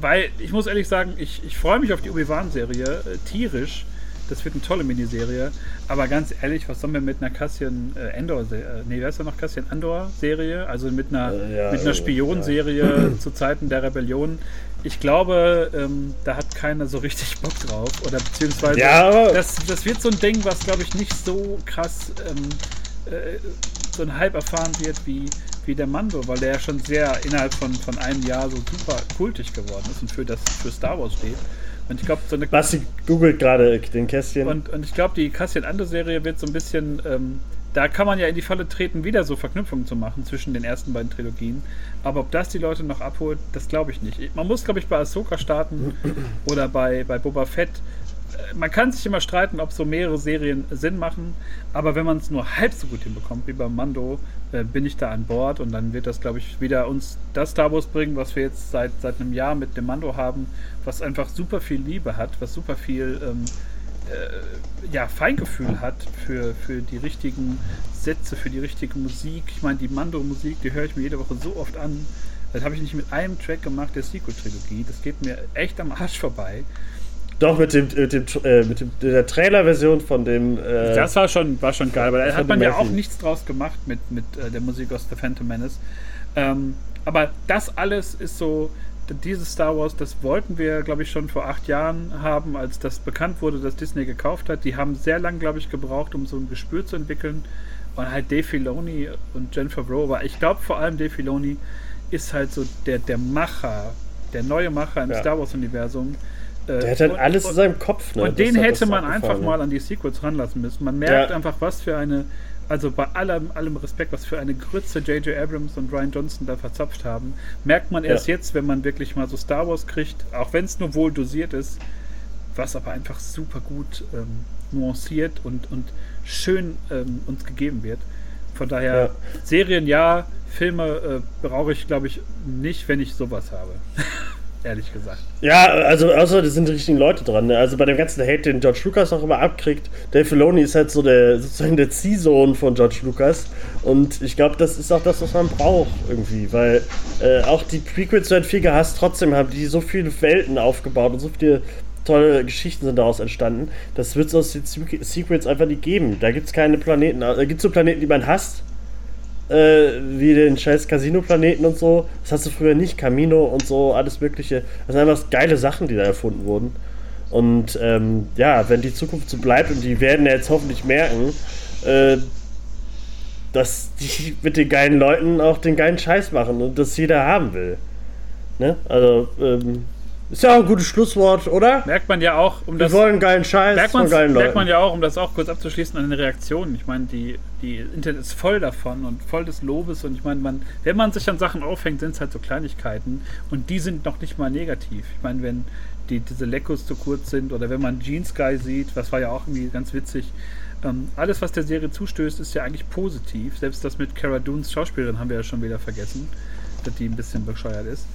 Speaker 2: weil ich muss ehrlich sagen, ich, ich freue mich auf die Obi-Wan-Serie äh, tierisch. Das wird eine tolle Miniserie. Aber ganz ehrlich, was sollen wir mit einer Cassian äh, Endor, äh, nee, wer ist da noch Cassian Andor Serie? Also mit einer,
Speaker 1: Äh, ja,
Speaker 2: mit einer
Speaker 1: äh,
Speaker 2: Spionserie zu Zeiten der Rebellion. Ich glaube, ähm, da hat keiner so richtig Bock drauf. Oder beziehungsweise
Speaker 1: Ja,
Speaker 2: das, das wird so ein Ding, was glaube ich nicht so krass ähm, äh, so ein Hype erfahren wird wie, wie der Mando, weil der ja schon sehr innerhalb von, von einem Jahr so super kultig geworden ist und für das für Star Wars steht. Und ich glaube, so eine
Speaker 1: Basti googelt gerade den Kästchen.
Speaker 2: und, und ich glaube, die Cassian Andor Serie wird so ein bisschen, ähm, da kann man ja in die Falle treten, wieder so Verknüpfungen zu machen zwischen den ersten beiden Trilogien. Aber ob das die Leute noch abholt, das glaube ich nicht. Man muss, glaube ich, bei Ahsoka starten oder bei, bei Boba Fett. Äh, Man kann sich immer streiten, ob so mehrere Serien Sinn machen, aber wenn man es nur halb so gut hinbekommt wie beim Mando, äh, bin ich da an Bord und dann wird das, glaube ich, wieder uns das Star Wars bringen, was wir jetzt seit, seit einem Jahr mit dem Mando haben, was einfach super viel Liebe hat, was super viel ähm, äh, ja, Feingefühl hat für, für die richtigen Sätze, für die richtige Musik. Ich meine, die Mando-Musik, die höre ich mir jede Woche so oft an. Das habe ich nicht mit einem Track gemacht der Sequel-Trilogie. Das geht mir echt am Arsch vorbei.
Speaker 1: Doch, mit dem, mit dem, äh, mit dem der Trailer-Version von dem. Äh,
Speaker 2: Das war schon, war schon geil, aber da hat man ja auch nichts draus gemacht mit, mit äh, der Musik aus The Phantom Menace. Ähm, aber das alles ist so, dieses Star Wars, das wollten wir, glaube ich, schon vor acht Jahren haben, als das bekannt wurde, dass Disney gekauft hat. Die haben sehr lang, glaube ich, gebraucht, um so ein Gespür zu entwickeln. Und halt Dave Filoni und Jennifer Rowe, aber ich glaube vor allem Dave Filoni ist halt so der, der Macher, der neue Macher im
Speaker 1: Ja.
Speaker 2: Star Wars-Universum. Äh,
Speaker 1: der hat halt
Speaker 2: und-
Speaker 1: alles in seinem Kopf. Ne?
Speaker 2: und
Speaker 1: Das
Speaker 2: den hätte man einfach
Speaker 1: abgefahren,
Speaker 2: mal
Speaker 1: ne?
Speaker 2: an die Sequels ranlassen müssen. Man merkt
Speaker 1: Ja.
Speaker 2: einfach, was für eine, also bei allem, allem Respekt, was für eine Grütze J.J. Abrams und Ryan Johnson da verzapft haben, merkt man erst
Speaker 1: Ja.
Speaker 2: jetzt, wenn man wirklich mal so Star Wars kriegt, auch wenn es nur wohl dosiert ist, was aber einfach super gut ähm, nuanciert und, und schön ähm, uns gegeben wird. Von daher,
Speaker 1: Ja.
Speaker 2: Serien ja, Filme äh, brauche ich, glaube ich, nicht, wenn ich sowas habe. Ehrlich gesagt.
Speaker 1: Ja, also außer da sind die richtigen Leute dran. Ne? Also bei dem ganzen Hate, den George Lucas auch immer abkriegt, Dave Filoni ist halt so der sozusagen der Ziehsohn von George Lucas. Und ich glaube, das ist auch das, was man braucht irgendwie, weil äh, auch die Prequels werden viel gehasst, trotzdem haben die so viele Welten aufgebaut und so viele tolle Geschichten sind daraus entstanden. Das wird es aus den Se- Sequels einfach nicht geben. Da gibt es keine Planeten. Da gibt es so Planeten, die man hasst. Äh, wie den scheiß Casino-Planeten und so. Das hast du früher nicht. Camino und so, alles Mögliche. Das sind einfach geile Sachen, die da erfunden wurden. Und ähm, ja, wenn die Zukunft so bleibt und die werden jetzt hoffentlich merken, äh, dass die mit den geilen Leuten auch den geilen Scheiß machen und das jeder haben will. Ne? Also, ähm, ist ja auch ein gutes Schlusswort, oder?
Speaker 2: Merkt man ja auch, um
Speaker 1: Wir
Speaker 2: das.
Speaker 1: wollen geilen Scheiß
Speaker 2: Merkt,
Speaker 1: von geilen
Speaker 2: merkt
Speaker 1: Leuten.
Speaker 2: man ja auch, um das auch kurz abzuschließen, an den Reaktionen. Ich meine, die, die Internet ist voll davon und voll des Lobes. Und ich meine, man, wenn man sich an Sachen aufhängt, sind es halt so Kleinigkeiten. Und die sind noch nicht mal negativ. Ich meine, wenn die, diese Leckos zu kurz sind oder wenn man Jeans Guy sieht, was war ja auch irgendwie ganz witzig. Ähm, alles, was der Serie zustößt, ist ja eigentlich positiv. Selbst das mit Cara Dunes Schauspielerin haben wir ja schon wieder vergessen, dass die ein bisschen bescheuert ist.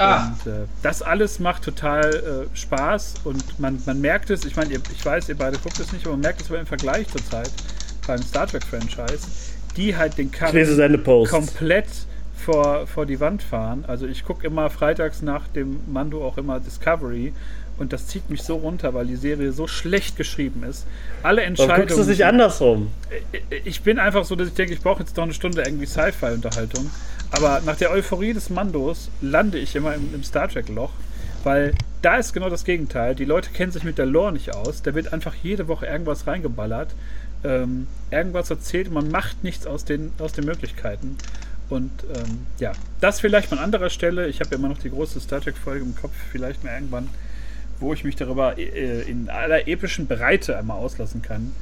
Speaker 3: Ah.
Speaker 2: Und äh, das alles macht total äh, Spaß und man, man merkt es, ich meine, ihr- ich weiß, ihr beide guckt es nicht, aber man merkt es aber im Vergleich zur Zeit beim Star Trek-Franchise, die halt den
Speaker 1: Posts.
Speaker 2: komplett vor, vor die Wand fahren. Also ich gucke immer freitags nach dem Mando auch immer Discovery und das zieht mich so runter, weil die Serie so schlecht geschrieben ist. Alle
Speaker 1: Warum
Speaker 2: Entscheidungen.
Speaker 1: guckst du es nicht andersrum?
Speaker 2: Ich bin einfach so, dass ich denke, ich brauche jetzt noch eine Stunde irgendwie Sci-Fi-Unterhaltung. Aber nach der Euphorie des Mandos lande ich immer im, im Star Trek-Loch, weil da ist genau das Gegenteil. Die Leute kennen sich mit der Lore nicht aus. Da wird einfach jede Woche irgendwas reingeballert, ähm, irgendwas erzählt und man macht nichts aus den, aus den Möglichkeiten. Und ähm, ja, das vielleicht mal an anderer Stelle. Ich habe ja immer noch die große Star Trek-Folge im Kopf, vielleicht mal irgendwann, wo ich mich darüber äh, in aller epischen Breite einmal auslassen kann.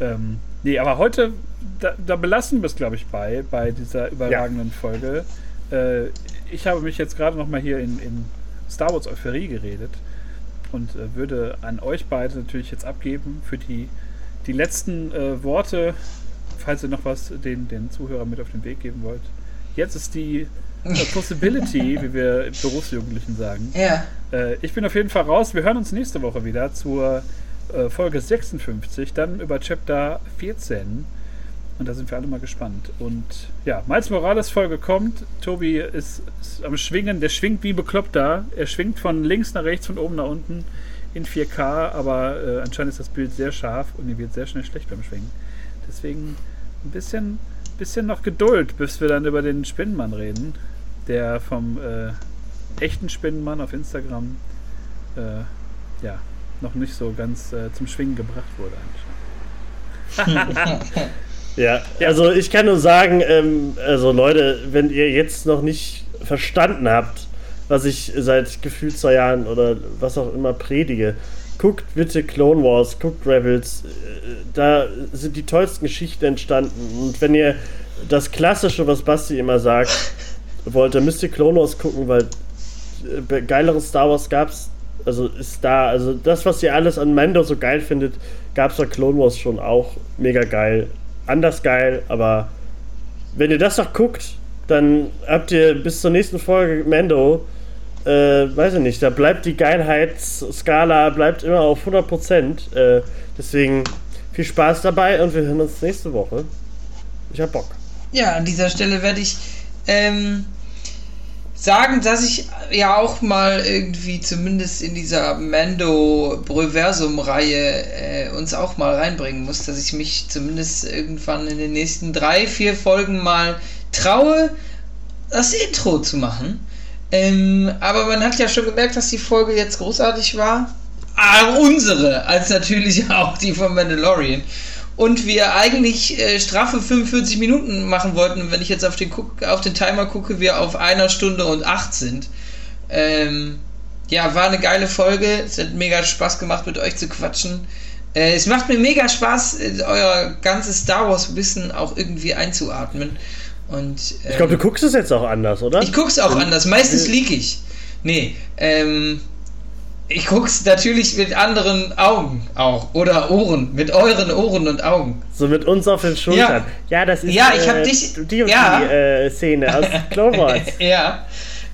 Speaker 2: Ähm, nee, aber heute, da, da belassen wir es, glaube ich, bei, bei dieser überragenden Folge. Äh, ich habe mich jetzt gerade noch mal hier in, in Star Wars Euphorie geredet und äh, würde an euch beide natürlich jetzt abgeben für die, die letzten äh, Worte, falls ihr noch was den, den Zuhörern mit auf den Weg geben wollt. Jetzt ist die äh, Possibility, wie wir Berufsjugendlichen sagen.
Speaker 3: Ja.
Speaker 2: Äh, ich bin auf jeden Fall raus. Wir hören uns nächste Woche wieder zur äh, Folge 56, dann über Chapter 14. Und da sind wir alle mal gespannt. Und ja, Miles Morales Folge kommt. Tobi ist, ist am Schwingen. Der schwingt wie bekloppt da. Er schwingt von links nach rechts, von oben nach unten in 4K. Aber äh, anscheinend ist das Bild sehr scharf und ihm wird sehr schnell schlecht beim Schwingen. Deswegen ein bisschen, bisschen noch Geduld, bis wir dann über den Spinnenmann reden. Der vom äh, echten Spinnenmann auf Instagram äh, ja, noch nicht so ganz äh, zum Schwingen gebracht wurde anscheinend.
Speaker 1: Ja, also ich kann nur sagen, ähm, also Leute, wenn ihr jetzt noch nicht verstanden habt, was ich seit gefühlt zwei Jahren oder was auch immer predige, guckt bitte Clone Wars, guckt Rebels, äh, da sind die tollsten Geschichten entstanden. Und wenn ihr das Klassische, was Basti immer sagt, wollt, dann müsst ihr Clone Wars gucken, weil äh, geileres Star Wars gab's, also ist da, also das, was ihr alles an Mando so geil findet, gab's bei Clone Wars schon auch mega geil. Anders geil, aber wenn ihr das noch guckt, dann habt ihr bis zur nächsten Folge Mando, äh, weiß ich nicht, da bleibt die Geilheitsskala bleibt immer auf 100%. Äh, deswegen viel Spaß dabei und wir hören uns nächste Woche. Ich hab Bock.
Speaker 3: Ja, an dieser Stelle werde ich ähm, sagen, dass ich ja auch mal irgendwie zumindest in dieser Mando Breversum-Reihe äh, uns auch mal reinbringen muss, dass ich mich zumindest irgendwann in den nächsten drei, vier Folgen mal traue, das Intro zu machen. Ähm, aber man hat ja schon gemerkt, dass die Folge jetzt großartig war. Ah, unsere, als natürlich auch die von Mandalorian. Und wir eigentlich äh, straffe 45 Minuten machen wollten. Und wenn ich jetzt auf den, guck, auf den Timer gucke, wir auf einer Stunde und acht sind. Ähm, ja, war eine geile Folge. Es hat mega Spaß gemacht, mit euch zu quatschen. Äh, es macht mir mega Spaß, äh, euer ganzes Star Wars-Wissen auch irgendwie einzuatmen. Und, ähm,
Speaker 1: Ich glaube, du guckst es jetzt auch anders, oder?
Speaker 3: ich guck's auch anders. Meistens lieg ich. Nee, ähm, ich guck's natürlich mit anderen Augen auch. Oder Ohren. Mit euren Ohren und Augen.
Speaker 1: So mit uns auf den Schultern. Ja, das ist
Speaker 3: Ja, ich hab
Speaker 1: äh,
Speaker 3: dich-
Speaker 1: die und
Speaker 3: ja.
Speaker 1: die äh, Szene aus Clone
Speaker 3: ja.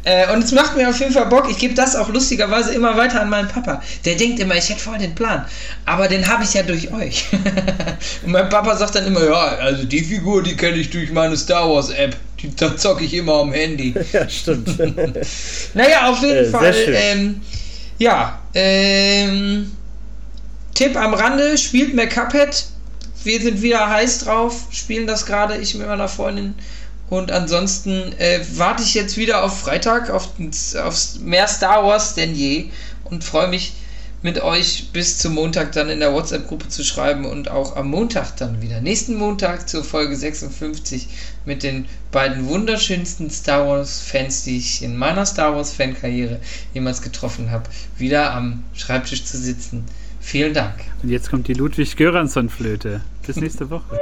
Speaker 3: Äh, und es macht mir auf jeden Fall Bock. Ich gebe das auch lustigerweise immer weiter an meinen Papa. Der denkt immer, ich hätte voll den Plan. Aber den habe ich ja durch euch. und mein Papa sagt dann immer, ja, also die Figur, die kenne ich durch meine Star Wars App. Die da zocke ich immer am Handy.
Speaker 1: ja, stimmt.
Speaker 3: Naja, auf jeden
Speaker 1: Äh, sehr
Speaker 3: Fall.
Speaker 1: schön.
Speaker 3: Ähm, ja, ähm, Tipp am Rande, spielt mehr Cuphead. Wir sind wieder heiß drauf, spielen das gerade, ich mit meiner Freundin. Und ansonsten äh, warte ich jetzt wieder auf Freitag, auf, auf mehr Star Wars denn je. Und freue mich mit euch bis zum Montag dann in der WhatsApp-Gruppe zu schreiben und auch am Montag dann wieder. Nächsten Montag zur Folge 56 mit den beiden wunderschönsten Star Wars-Fans, die ich in meiner Star Wars-Fankarriere jemals getroffen habe, wieder am Schreibtisch zu sitzen. Vielen Dank.
Speaker 2: Und jetzt kommt die Ludwig Göransson-Flöte. Bis nächste Woche.